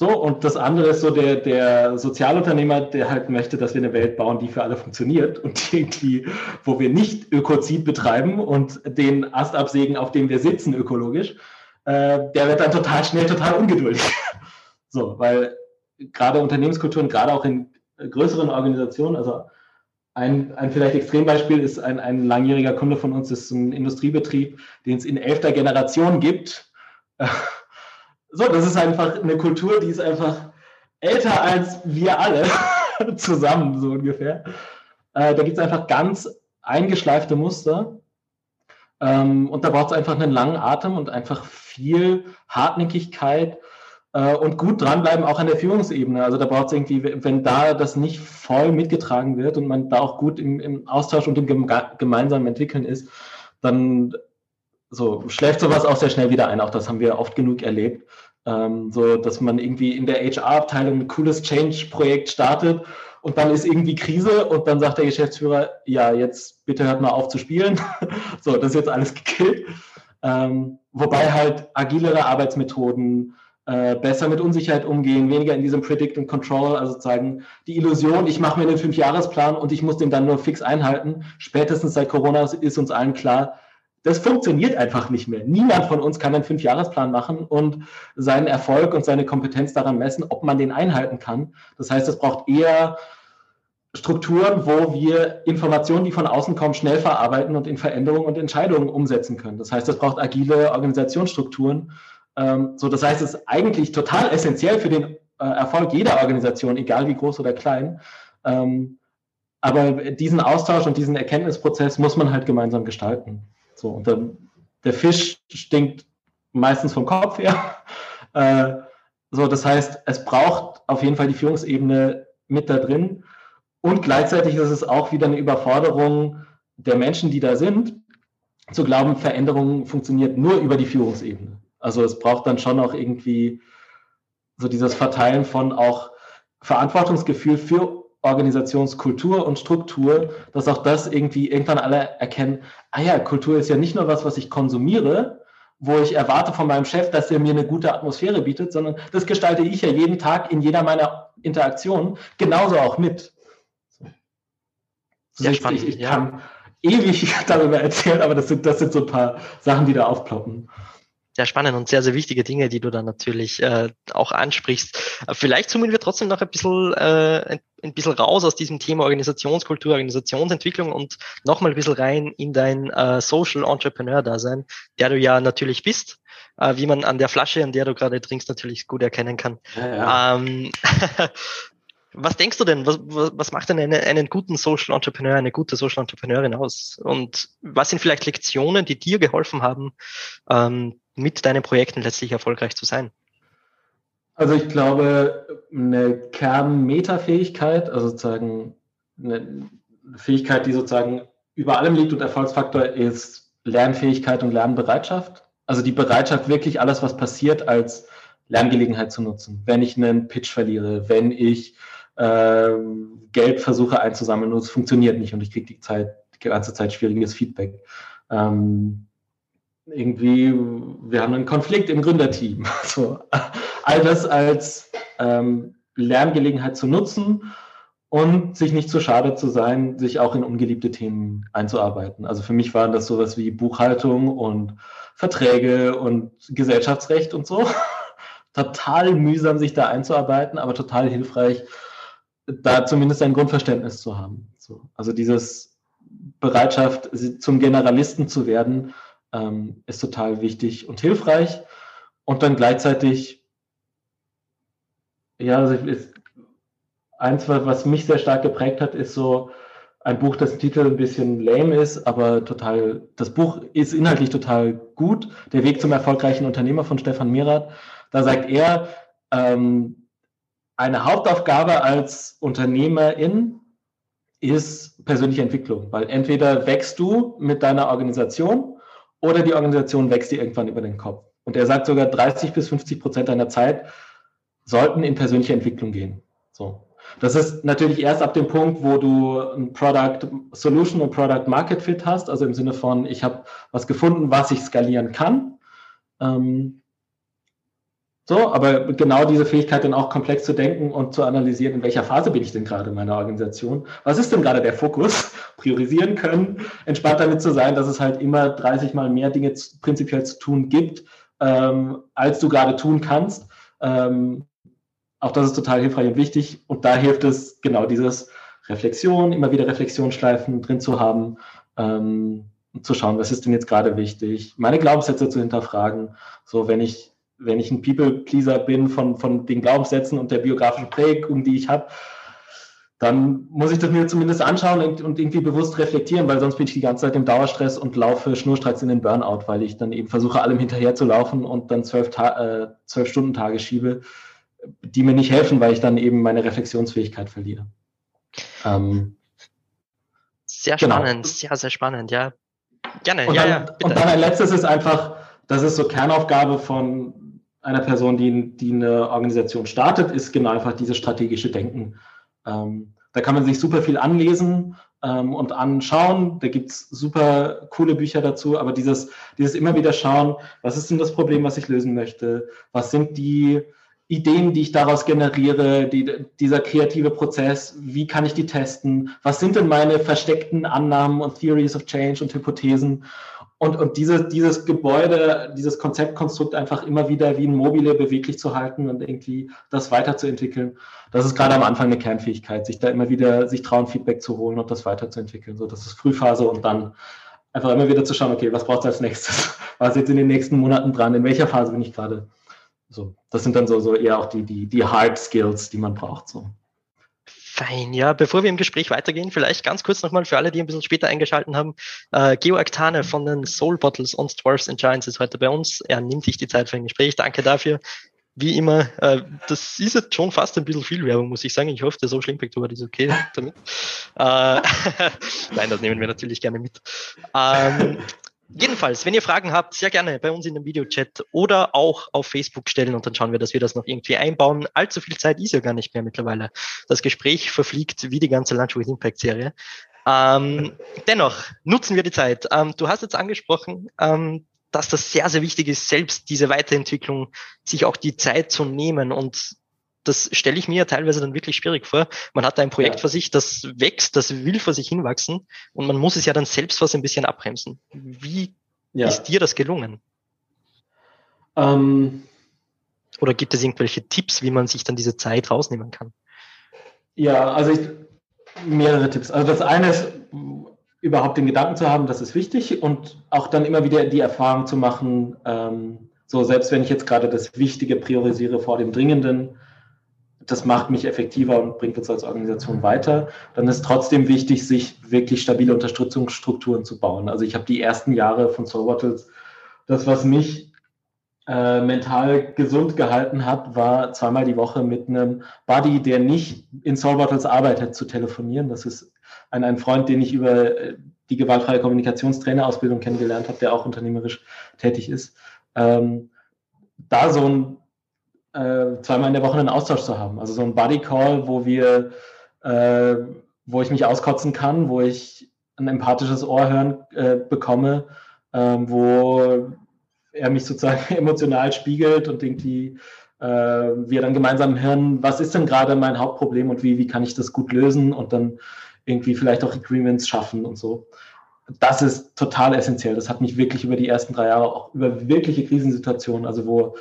so, und das andere ist so der, der Sozialunternehmer, der halt möchte, dass wir eine Welt bauen, die für alle funktioniert und die, die wo wir nicht Ökozid betreiben und den Ast absägen, auf dem wir sitzen, ökologisch, äh, der wird dann total schnell total ungeduldig. so, weil gerade Unternehmenskulturen, gerade auch in größeren Organisationen, also ein, ein vielleicht Extrembeispiel ist ein, ein langjähriger Kunde von uns, ist ein Industriebetrieb, den es in elfter Generation gibt. So, das ist einfach eine Kultur, die ist einfach älter als wir alle zusammen, so ungefähr. Äh, da gibt es einfach ganz eingeschleifte Muster. Ähm, und da braucht es einfach einen langen Atem und einfach viel Hartnäckigkeit äh, und gut dranbleiben, auch an der Führungsebene. Also da braucht es irgendwie, wenn da das nicht voll mitgetragen wird und man da auch gut im, im Austausch und im gemeinsamen Entwickeln ist, dann so schläft sowas auch sehr schnell wieder ein. Auch das haben wir oft genug erlebt. Ähm, so, dass man irgendwie in der HR-Abteilung ein cooles Change-Projekt startet und dann ist irgendwie Krise und dann sagt der Geschäftsführer, ja, jetzt bitte hört mal auf zu spielen. so, das ist jetzt alles gekillt. Ähm, wobei halt agilere Arbeitsmethoden, äh, besser mit Unsicherheit umgehen, weniger in diesem Predict and Control, also sozusagen die Illusion, ich mache mir einen Fünfjahresplan und ich muss den dann nur fix einhalten. Spätestens seit Corona ist uns allen klar, das funktioniert einfach nicht mehr. Niemand von uns kann einen Fünfjahresplan machen und seinen Erfolg und seine Kompetenz daran messen, ob man den einhalten kann. Das heißt, es braucht eher Strukturen, wo wir Informationen, die von außen kommen, schnell verarbeiten und in Veränderungen und Entscheidungen umsetzen können. Das heißt, es braucht agile Organisationsstrukturen. Ähm, so, das heißt, es ist eigentlich total essentiell für den äh, Erfolg jeder Organisation, egal wie groß oder klein. Ähm, aber diesen Austausch und diesen Erkenntnisprozess muss man halt gemeinsam gestalten. So, und dann, der Fisch stinkt meistens vom Kopf her. Äh, so, das heißt, es braucht auf jeden Fall die Führungsebene mit da drin. Und gleichzeitig ist es auch wieder eine Überforderung der Menschen, die da sind, zu glauben, Veränderung funktioniert nur über die Führungsebene. Also es braucht dann schon auch irgendwie so dieses Verteilen von auch Verantwortungsgefühl für Organisationskultur und Struktur, dass auch das irgendwie irgendwann alle erkennen, ah ja, Kultur ist ja nicht nur was, was ich konsumiere, wo ich erwarte von meinem Chef, dass er mir eine gute Atmosphäre bietet, sondern das gestalte ich ja jeden Tag in jeder meiner Interaktionen genauso auch mit. Sehr ich, spannend, ich, ich kann ewig darüber erzählen, aber das sind, das sind so ein paar Sachen, die da aufploppen sehr spannend und sehr, sehr wichtige Dinge, die du dann natürlich äh, auch ansprichst. Vielleicht zoomen wir trotzdem noch ein bisschen, äh, ein, ein bisschen raus aus diesem Thema Organisationskultur, Organisationsentwicklung und nochmal ein bisschen rein in dein äh, Social Entrepreneur-Dasein, der du ja natürlich bist, äh, wie man an der Flasche, an der du gerade trinkst, natürlich gut erkennen kann. Ja, ja. Ähm, was denkst du denn, was, was macht denn eine, einen guten Social Entrepreneur, eine gute Social Entrepreneurin aus? Und was sind vielleicht Lektionen, die dir geholfen haben, ähm, mit deinen Projekten letztlich erfolgreich zu sein? Also ich glaube, eine Kernmetafähigkeit, also sozusagen eine Fähigkeit, die sozusagen über allem liegt und Erfolgsfaktor ist Lernfähigkeit und Lernbereitschaft. Also die Bereitschaft, wirklich alles, was passiert, als Lerngelegenheit zu nutzen. Wenn ich einen Pitch verliere, wenn ich äh, Geld versuche einzusammeln und es funktioniert nicht und ich kriege die die ganze Zeit schwieriges Feedback. Ähm, irgendwie, wir haben einen Konflikt im Gründerteam. So, all das als ähm, Lerngelegenheit zu nutzen und sich nicht zu schade zu sein, sich auch in ungeliebte Themen einzuarbeiten. Also für mich waren das sowas wie Buchhaltung und Verträge und Gesellschaftsrecht und so. total mühsam, sich da einzuarbeiten, aber total hilfreich, da zumindest ein Grundverständnis zu haben. So, also dieses Bereitschaft, zum Generalisten zu werden, ähm, ist total wichtig und hilfreich. Und dann gleichzeitig, ja, also ist, eins, was mich sehr stark geprägt hat, ist so ein Buch, das Titel ein bisschen lame ist, aber total, das Buch ist inhaltlich total gut. Der Weg zum erfolgreichen Unternehmer von Stefan Mirath. Da sagt er, ähm, eine Hauptaufgabe als Unternehmerin ist persönliche Entwicklung, weil entweder wächst du mit deiner Organisation oder die Organisation wächst dir irgendwann über den Kopf. Und er sagt sogar 30 bis 50 Prozent deiner Zeit sollten in persönliche Entwicklung gehen. So. Das ist natürlich erst ab dem Punkt, wo du ein Product Solution und Product Market Fit hast, also im Sinne von, ich habe was gefunden, was ich skalieren kann. Ähm, so, aber genau diese Fähigkeit dann auch komplex zu denken und zu analysieren, in welcher Phase bin ich denn gerade in meiner Organisation? Was ist denn gerade der Fokus? Priorisieren können, entspannt damit zu sein, dass es halt immer 30 mal mehr Dinge prinzipiell zu tun gibt, ähm, als du gerade tun kannst. Ähm, auch das ist total hilfreich und wichtig. Und da hilft es genau dieses Reflexion, immer wieder Reflexionsschleifen drin zu haben, ähm, zu schauen, was ist denn jetzt gerade wichtig, meine Glaubenssätze zu hinterfragen. So, wenn ich wenn ich ein People-Pleaser bin von, von den Glaubenssätzen und der biografischen Prägung, die ich habe, dann muss ich das mir zumindest anschauen und, irgendwie bewusst reflektieren, weil sonst bin ich die ganze Zeit im Dauerstress und laufe schnurstracks in den Burnout, weil ich dann eben versuche, allem hinterher zu laufen und dann zwölf, äh, zwölf Stunden Tage schiebe, die mir nicht helfen, weil ich dann eben meine Reflexionsfähigkeit verliere. Ähm, sehr genau. spannend, sehr, sehr spannend, ja. Gerne, und ja, dann, ja. Bitte. Und dann ein letztes ist einfach, das ist so Kernaufgabe von einer Person, die, die eine Organisation startet, ist genau einfach dieses strategische Denken. Ähm, da kann man sich super viel anlesen ähm, und anschauen. Da gibt es super coole Bücher dazu, aber dieses, dieses immer wieder schauen, was ist denn das Problem, was ich lösen möchte? Was sind die Ideen, die ich daraus generiere, die, dieser kreative Prozess, wie kann ich die testen? Was sind denn meine versteckten Annahmen und Theories of Change und Hypothesen? Und, und diese, dieses Gebäude, dieses Konzeptkonstrukt einfach immer wieder wie ein Mobile beweglich zu halten und irgendwie das weiterzuentwickeln, das ist gerade am Anfang eine Kernfähigkeit, sich da immer wieder, sich trauen, Feedback zu holen und das weiterzuentwickeln. So, das ist Frühphase und dann einfach immer wieder zu schauen, okay, was braucht es als nächstes? Was ist jetzt in den nächsten Monaten dran? In welcher Phase bin ich gerade? So, das sind dann so, so eher auch die, die, die Hard Skills, die man braucht. So. Fein, ja. Bevor wir im Gespräch weitergehen, vielleicht ganz kurz nochmal für alle, die ein bisschen später eingeschalten haben. Äh, Georg Tane von den Soul Bottles und Dwarfs and Giants ist heute bei uns. Er nimmt sich die Zeit für ein Gespräch. Danke dafür. Wie immer, äh, das ist jetzt schon fast ein bisschen viel Werbung, muss ich sagen. Ich hoffe, der Social Impact Award ist okay damit. Äh, Nein, das nehmen wir natürlich gerne mit. Ähm, Jedenfalls, wenn ihr Fragen habt, sehr gerne bei uns in dem Videochat oder auch auf Facebook stellen und dann schauen wir, dass wir das noch irgendwie einbauen. Allzu viel Zeit ist ja gar nicht mehr mittlerweile. Das Gespräch verfliegt wie die ganze Lunch with Impact Serie. Ähm, dennoch, nutzen wir die Zeit. Ähm, du hast jetzt angesprochen, ähm, dass das sehr, sehr wichtig ist, selbst diese Weiterentwicklung, sich auch die Zeit zu nehmen und das stelle ich mir ja teilweise dann wirklich schwierig vor. Man hat ein Projekt ja. vor sich, das wächst, das will vor sich hinwachsen und man muss es ja dann selbst was ein bisschen abbremsen. Wie ja. ist dir das gelungen? Ähm, Oder gibt es irgendwelche Tipps, wie man sich dann diese Zeit rausnehmen kann? Ja, also ich, mehrere Tipps. Also das eine ist, überhaupt den Gedanken zu haben, das ist wichtig und auch dann immer wieder die Erfahrung zu machen, ähm, so selbst wenn ich jetzt gerade das Wichtige priorisiere vor dem Dringenden, das macht mich effektiver und bringt uns als Organisation weiter, dann ist trotzdem wichtig, sich wirklich stabile Unterstützungsstrukturen zu bauen. Also ich habe die ersten Jahre von Soul Bottles, das, was mich äh, mental gesund gehalten hat, war zweimal die Woche mit einem Buddy, der nicht in Soul Bottles arbeitet, zu telefonieren. Das ist ein, ein Freund, den ich über äh, die gewaltfreie Kommunikationstrainerausbildung kennengelernt habe, der auch unternehmerisch tätig ist. Ähm, da so ein äh, zweimal in der Woche einen Austausch zu haben. Also so ein Buddy Call, wo wir, äh, wo ich mich auskotzen kann, wo ich ein empathisches Ohr hören äh, bekomme, ähm, wo er mich sozusagen emotional spiegelt und irgendwie äh, wir dann gemeinsam hören, was ist denn gerade mein Hauptproblem und wie, wie kann ich das gut lösen und dann irgendwie vielleicht auch Agreements schaffen und so. Das ist total essentiell. Das hat mich wirklich über die ersten drei Jahre auch über wirkliche Krisensituationen, also wo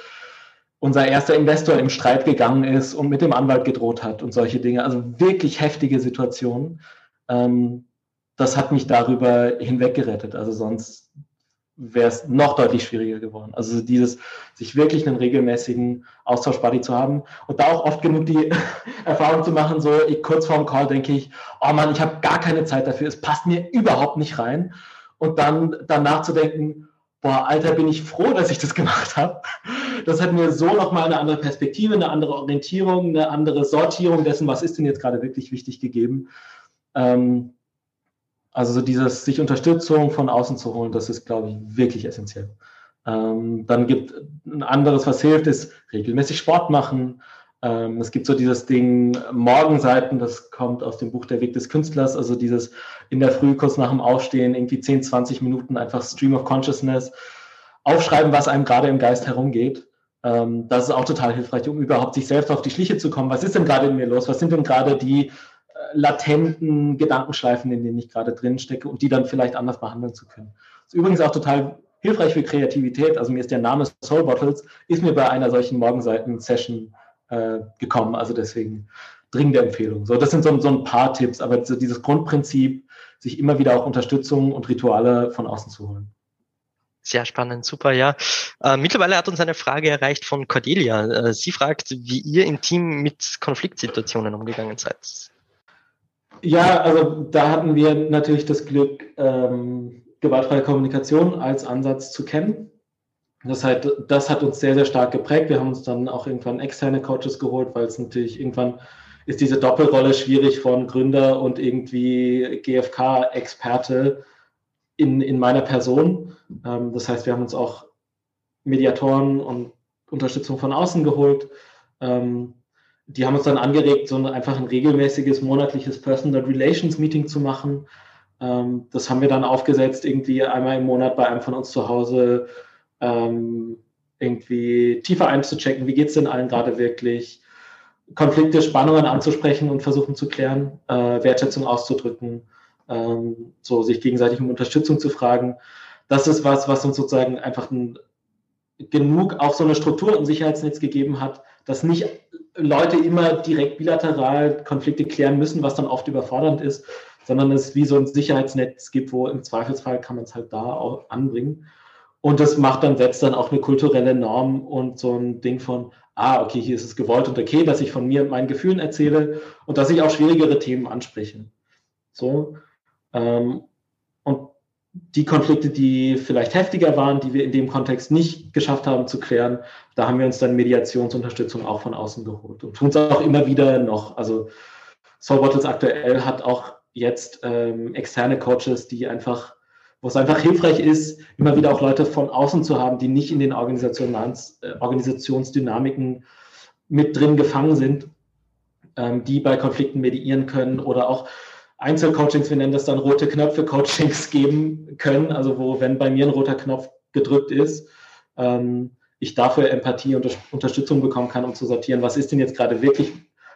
unser erster Investor im Streit gegangen ist und mit dem Anwalt gedroht hat und solche Dinge. Also wirklich heftige Situationen. Ähm, das hat mich darüber hinweggerettet. Also sonst wäre es noch deutlich schwieriger geworden. Also dieses, sich wirklich einen regelmäßigen Austauschbuddy zu haben und da auch oft genug die Erfahrung zu machen, so ich, kurz vorm Call denke ich, oh Mann, ich habe gar keine Zeit dafür, es passt mir überhaupt nicht rein. Und dann danach zu denken, boah, Alter, bin ich froh, dass ich das gemacht habe. Das hat mir so nochmal eine andere Perspektive, eine andere Orientierung, eine andere Sortierung dessen, was ist denn jetzt gerade wirklich wichtig gegeben. Ähm, also so dieses, sich Unterstützung von außen zu holen, das ist, glaube ich, wirklich essentiell. Ähm, dann gibt ein anderes, was hilft, ist regelmäßig Sport machen, ähm, es gibt so dieses Ding Morgenseiten, das kommt aus dem Buch Der Weg des Künstlers, also dieses in der Früh kurz nach dem Aufstehen, irgendwie 10, 20 Minuten einfach Stream of Consciousness, aufschreiben, was einem gerade im Geist herumgeht. Ähm, das ist auch total hilfreich, um überhaupt sich selbst auf die Schliche zu kommen. Was ist denn gerade in mir los? Was sind denn gerade die äh, latenten Gedankenschleifen, in denen ich gerade drin stecke und die dann vielleicht anders behandeln zu können? Das ist übrigens auch total hilfreich für Kreativität. Also mir ist der Name Soul Bottles, ist mir bei einer solchen Morgenseiten-Session äh, gekommen. Also deswegen dringende Empfehlung. So, das sind so, so ein paar Tipps, aber so dieses Grundprinzip, sich immer wieder auch Unterstützung und Rituale von außen zu holen. Sehr spannend, super, ja. Äh, mittlerweile hat uns eine Frage erreicht von Cordelia. Äh, sie fragt, wie ihr im Team mit Konfliktsituationen umgegangen seid. Ja, also da hatten wir natürlich das Glück, ähm, gewaltfreie Kommunikation als Ansatz zu kennen. Das, heißt, das hat uns sehr, sehr stark geprägt. Wir haben uns dann auch irgendwann externe Coaches geholt, weil es natürlich irgendwann ist diese Doppelrolle schwierig von Gründer und irgendwie GFK-Experte in, in meiner Person. Ähm, das heißt, wir haben uns auch Mediatoren und Unterstützung von außen geholt. Ähm, die haben uns dann angeregt, so ein, einfach ein regelmäßiges monatliches Personal Relations Meeting zu machen. Ähm, das haben wir dann aufgesetzt, irgendwie einmal im Monat bei einem von uns zu Hause ähm, irgendwie tiefer einzuchecken, wie geht es denn allen gerade wirklich, Konflikte, Spannungen anzusprechen und versuchen zu klären, äh, Wertschätzung auszudrücken, ähm, so sich gegenseitig um Unterstützung zu fragen. Das ist was, was uns sozusagen einfach ein, genug auch so eine Struktur und Sicherheitsnetz gegeben hat, dass nicht Leute immer direkt bilateral Konflikte klären müssen, was dann oft überfordernd ist, sondern es wie so ein Sicherheitsnetz gibt, wo im Zweifelsfall kann man es halt da auch anbringen. Und das macht dann, setzt dann auch eine kulturelle Norm und so ein Ding von, ah, okay, hier ist es gewollt und okay, dass ich von mir und meinen Gefühlen erzähle und dass ich auch schwierigere Themen anspreche. So. Ähm, und die Konflikte, die vielleicht heftiger waren, die wir in dem Kontext nicht geschafft haben zu klären, da haben wir uns dann Mediationsunterstützung auch von außen geholt und tun es auch immer wieder noch. Also Soul Bottles aktuell hat auch jetzt ähm, externe Coaches, die einfach, wo es einfach hilfreich ist, immer wieder auch Leute von außen zu haben, die nicht in den Organisations, äh, Organisationsdynamiken mit drin gefangen sind, ähm, die bei Konflikten mediieren können oder auch Einzelcoachings, wir nennen das dann rote Knöpfe-Coachings geben können, also wo, wenn bei mir ein roter Knopf gedrückt ist, ähm, ich dafür Empathie und Unterstützung bekommen kann, um zu sortieren, was ist denn jetzt gerade wirklich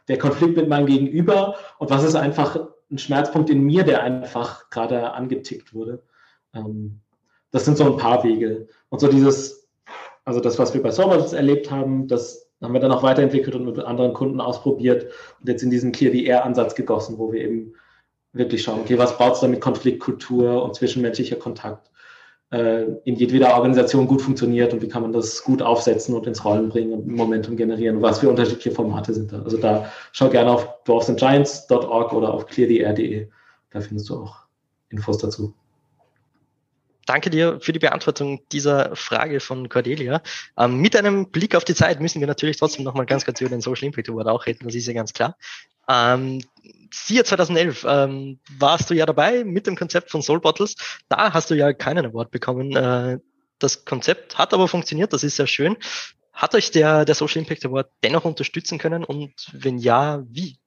der Konflikt mit meinem Gegenüber und was ist einfach ein Schmerzpunkt in mir, der einfach gerade angetickt wurde. Ähm, das sind so ein paar Wege. Und so dieses, also das, was wir bei Sorbers erlebt haben, das haben wir dann auch weiterentwickelt und mit anderen Kunden ausprobiert und jetzt in diesen Clear the Air-Ansatz gegossen, wo wir eben wirklich schauen, okay, was braucht es damit Konfliktkultur und zwischenmenschlicher Kontakt äh, in jedweder Organisation gut funktioniert und wie kann man das gut aufsetzen und ins Rollen bringen und Momentum generieren und was für unterschiedliche Formate sind da. Also da schau gerne auf dwarfsandgiants.org oder auf cleardr.de. Da findest du auch Infos dazu. Danke dir für die Beantwortung dieser Frage von Cordelia. Ähm, mit einem Blick auf die Zeit müssen wir natürlich trotzdem noch mal ganz kurz über den Social Impact Award auch reden, das ist ja ganz klar. Ähm, SIA 2011 ähm, warst du ja dabei mit dem Konzept von Soul Bottles. Da hast du ja keinen Award bekommen. Äh, das Konzept hat aber funktioniert, das ist sehr schön. Hat euch der, der Social Impact Award dennoch unterstützen können und wenn ja, wie?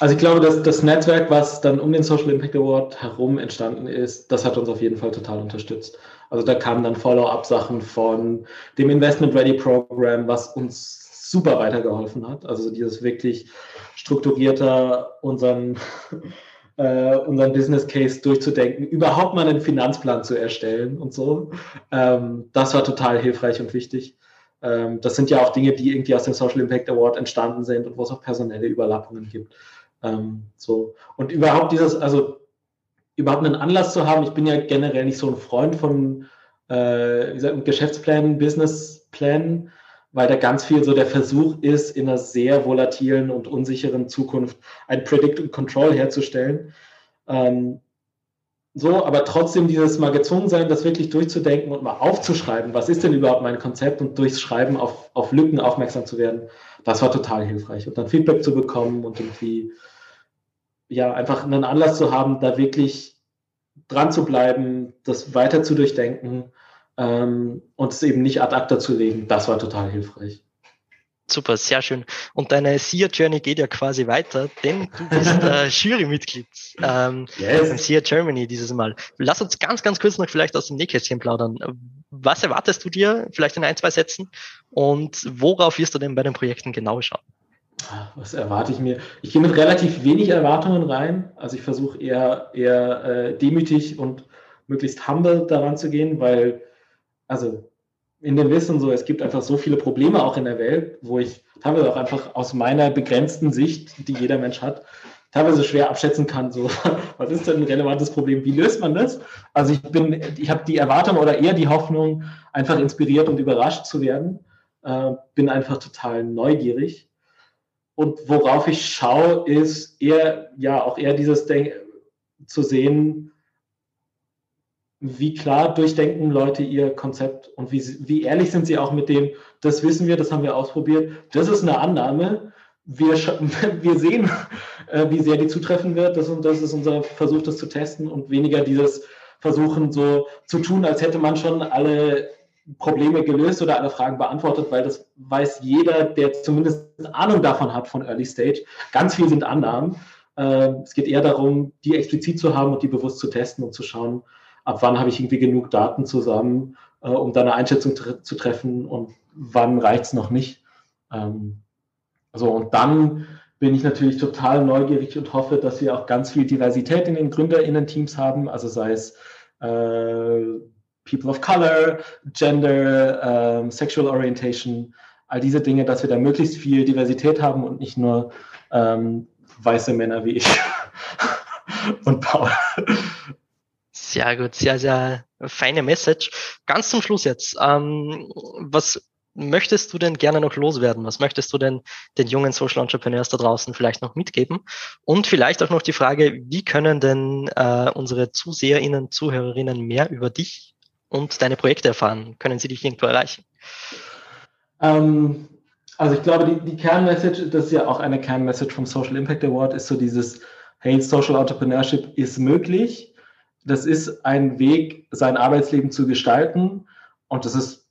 Also ich glaube, dass das Netzwerk, was dann um den Social Impact Award herum entstanden ist, das hat uns auf jeden Fall total unterstützt. Also da kamen dann Follow-up-Sachen von dem Investment Ready Program, was uns super weitergeholfen hat. Also dieses wirklich strukturierter unseren, äh, unseren Business Case durchzudenken, überhaupt mal einen Finanzplan zu erstellen und so. Ähm, das war total hilfreich und wichtig. Ähm, das sind ja auch Dinge, die irgendwie aus dem Social Impact Award entstanden sind und wo es auch personelle Überlappungen gibt. Ähm, so. Und überhaupt dieses, also überhaupt einen Anlass zu haben, ich bin ja generell nicht so ein Freund von äh, gesagt, Geschäftsplänen, Businessplänen, weil da ganz viel so der Versuch ist, in einer sehr volatilen und unsicheren Zukunft ein Predict und Control herzustellen. Ähm, so, aber trotzdem dieses mal gezwungen sein, das wirklich durchzudenken und mal aufzuschreiben, was ist denn überhaupt mein Konzept und durchs Schreiben auf, auf Lücken aufmerksam zu werden, das war total hilfreich. Und dann Feedback zu bekommen und irgendwie, ja, einfach einen Anlass zu haben, da wirklich dran zu bleiben, das weiter zu durchdenken ähm, und es eben nicht ad acta zu legen, das war total hilfreich. Super, sehr schön. Und deine SIA Journey geht ja quasi weiter, denn du bist äh, Jurymitglied ähm, yes. SIA Germany dieses Mal. Lass uns ganz, ganz kurz noch vielleicht aus dem Nähkästchen plaudern. Was erwartest du dir, vielleicht in ein, zwei Sätzen? Und worauf wirst du denn bei den Projekten genau schauen? Was erwarte ich mir? Ich gehe mit relativ wenig Erwartungen rein. Also ich versuche eher, eher äh, demütig und möglichst humble daran zu gehen, weil also in dem Wissen so, es gibt einfach so viele Probleme auch in der Welt, wo ich teilweise auch einfach aus meiner begrenzten Sicht, die jeder Mensch hat, teilweise schwer abschätzen kann, so, was ist denn ein relevantes Problem, wie löst man das? Also ich bin, ich habe die Erwartung oder eher die Hoffnung, einfach inspiriert und überrascht zu werden, äh, bin einfach total neugierig. Und worauf ich schaue, ist eher, ja, auch eher dieses Denk zu sehen, wie klar durchdenken Leute ihr Konzept und wie, wie ehrlich sind sie auch mit dem, das wissen wir, das haben wir ausprobiert, das ist eine Annahme. Wir, wir sehen, äh, wie sehr die zutreffen wird. Das, das ist unser Versuch, das zu testen und weniger dieses Versuchen, so zu tun, als hätte man schon alle Probleme gelöst oder alle Fragen beantwortet, weil das weiß jeder, der zumindest Ahnung davon hat von Early Stage. Ganz viel sind Annahmen. Äh, es geht eher darum, die explizit zu haben und die bewusst zu testen und zu schauen, ab wann habe ich irgendwie genug Daten zusammen, äh, um da eine Einschätzung zu treffen und wann reicht es noch nicht. Ähm, so, und dann bin ich natürlich total neugierig und hoffe, dass wir auch ganz viel Diversität in den GründerInnen-Teams haben, also sei es äh, People of Color, Gender, ähm, Sexual Orientation, all diese Dinge, dass wir da möglichst viel Diversität haben und nicht nur ähm, weiße Männer wie ich und Paul. Sehr gut, sehr, sehr feine Message. Ganz zum Schluss jetzt. Ähm, was möchtest du denn gerne noch loswerden? Was möchtest du denn den jungen Social Entrepreneurs da draußen vielleicht noch mitgeben? Und vielleicht auch noch die Frage, wie können denn äh, unsere ZuseherInnen, Zuhörerinnen mehr über dich und deine Projekte erfahren? Können sie dich irgendwo erreichen? Ähm, also ich glaube, die, die Kernmessage, das ist ja auch eine Kernmessage vom Social Impact Award, ist so dieses, hey, Social Entrepreneurship ist möglich. Das ist ein Weg, sein Arbeitsleben zu gestalten. Und das ist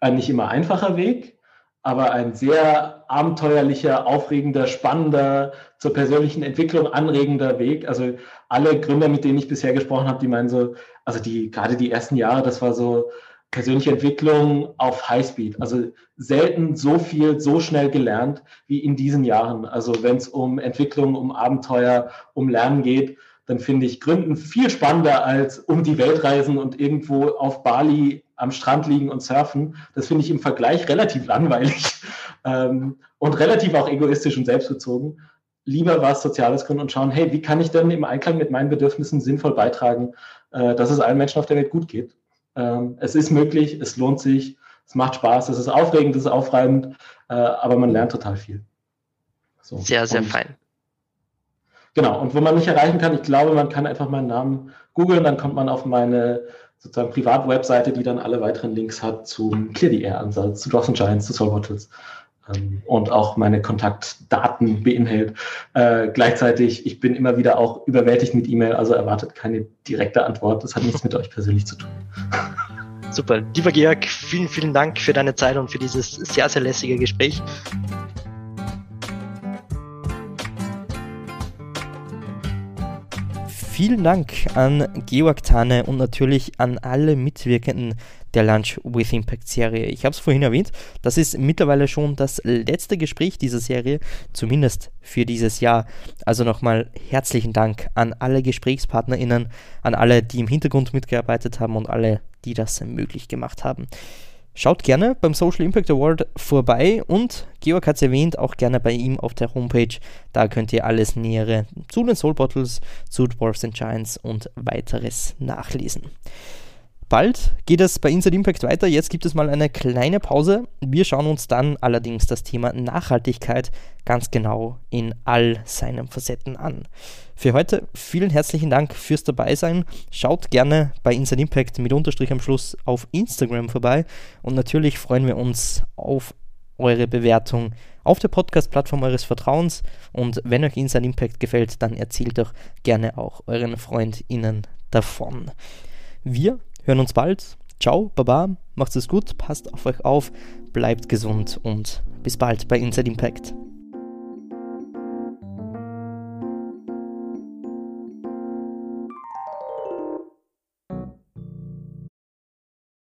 ein nicht immer einfacher Weg, aber ein sehr abenteuerlicher, aufregender, spannender, zur persönlichen Entwicklung anregender Weg. Also alle Gründer, mit denen ich bisher gesprochen habe, die meinen so, also die, gerade die ersten Jahre, das war so persönliche Entwicklung auf Highspeed. Also selten so viel, so schnell gelernt wie in diesen Jahren. Also wenn es um Entwicklung, um Abenteuer, um Lernen geht, dann finde ich Gründen viel spannender als um die Welt reisen und irgendwo auf Bali am Strand liegen und surfen. Das finde ich im Vergleich relativ langweilig ähm, und relativ auch egoistisch und selbstbezogen. Lieber was Soziales gründen und schauen, hey, wie kann ich denn im Einklang mit meinen Bedürfnissen sinnvoll beitragen, äh, dass es allen Menschen auf der Welt gut geht. Ähm, es ist möglich, es lohnt sich, es macht Spaß, es ist aufregend, es ist aufreibend, äh, aber man lernt total viel. So. Sehr, sehr und, fein. Genau, und wo man mich erreichen kann, ich glaube, man kann einfach meinen Namen googeln, dann kommt man auf meine sozusagen Privatwebseite, die dann alle weiteren Links hat zum Clear the Air Ansatz, zu Dawson Giants, zu Soul Bottles ähm, und auch meine Kontaktdaten beinhält. Äh, gleichzeitig, ich bin immer wieder auch überwältigt mit E-Mail, also erwartet keine direkte Antwort. Das hat nichts mit euch persönlich zu tun. Super. Lieber Georg, vielen, vielen Dank für deine Zeit und für dieses sehr, sehr lässige Gespräch. Vielen Dank an Georg Tane und natürlich an alle Mitwirkenden der Lunch with Impact Serie. Ich habe es vorhin erwähnt, das ist mittlerweile schon das letzte Gespräch dieser Serie, zumindest für dieses Jahr. Also nochmal herzlichen Dank an alle GesprächspartnerInnen, an alle, die im Hintergrund mitgearbeitet haben und alle, die das möglich gemacht haben. Schaut gerne beim Social Impact Award vorbei und Georg hat es erwähnt, auch gerne bei ihm auf der Homepage. Da könnt ihr alles Nähere zu den Soul Bottles, zu Dwarfs and Giants und weiteres nachlesen. Bald geht es bei Inside Impact weiter. Jetzt gibt es mal eine kleine Pause. Wir schauen uns dann allerdings das Thema Nachhaltigkeit ganz genau in all seinen Facetten an. Für heute vielen herzlichen Dank fürs Dabeisein. Schaut gerne bei Inside Impact mit Unterstrich am Schluss auf Instagram vorbei und natürlich freuen wir uns auf eure Bewertung auf der Podcast-Plattform eures Vertrauens. Und wenn euch Inside Impact gefällt, dann erzählt doch gerne auch euren FreundInnen davon. Wir hören uns bald. Ciao, Baba, macht es gut, passt auf euch auf, bleibt gesund und bis bald bei Inside Impact.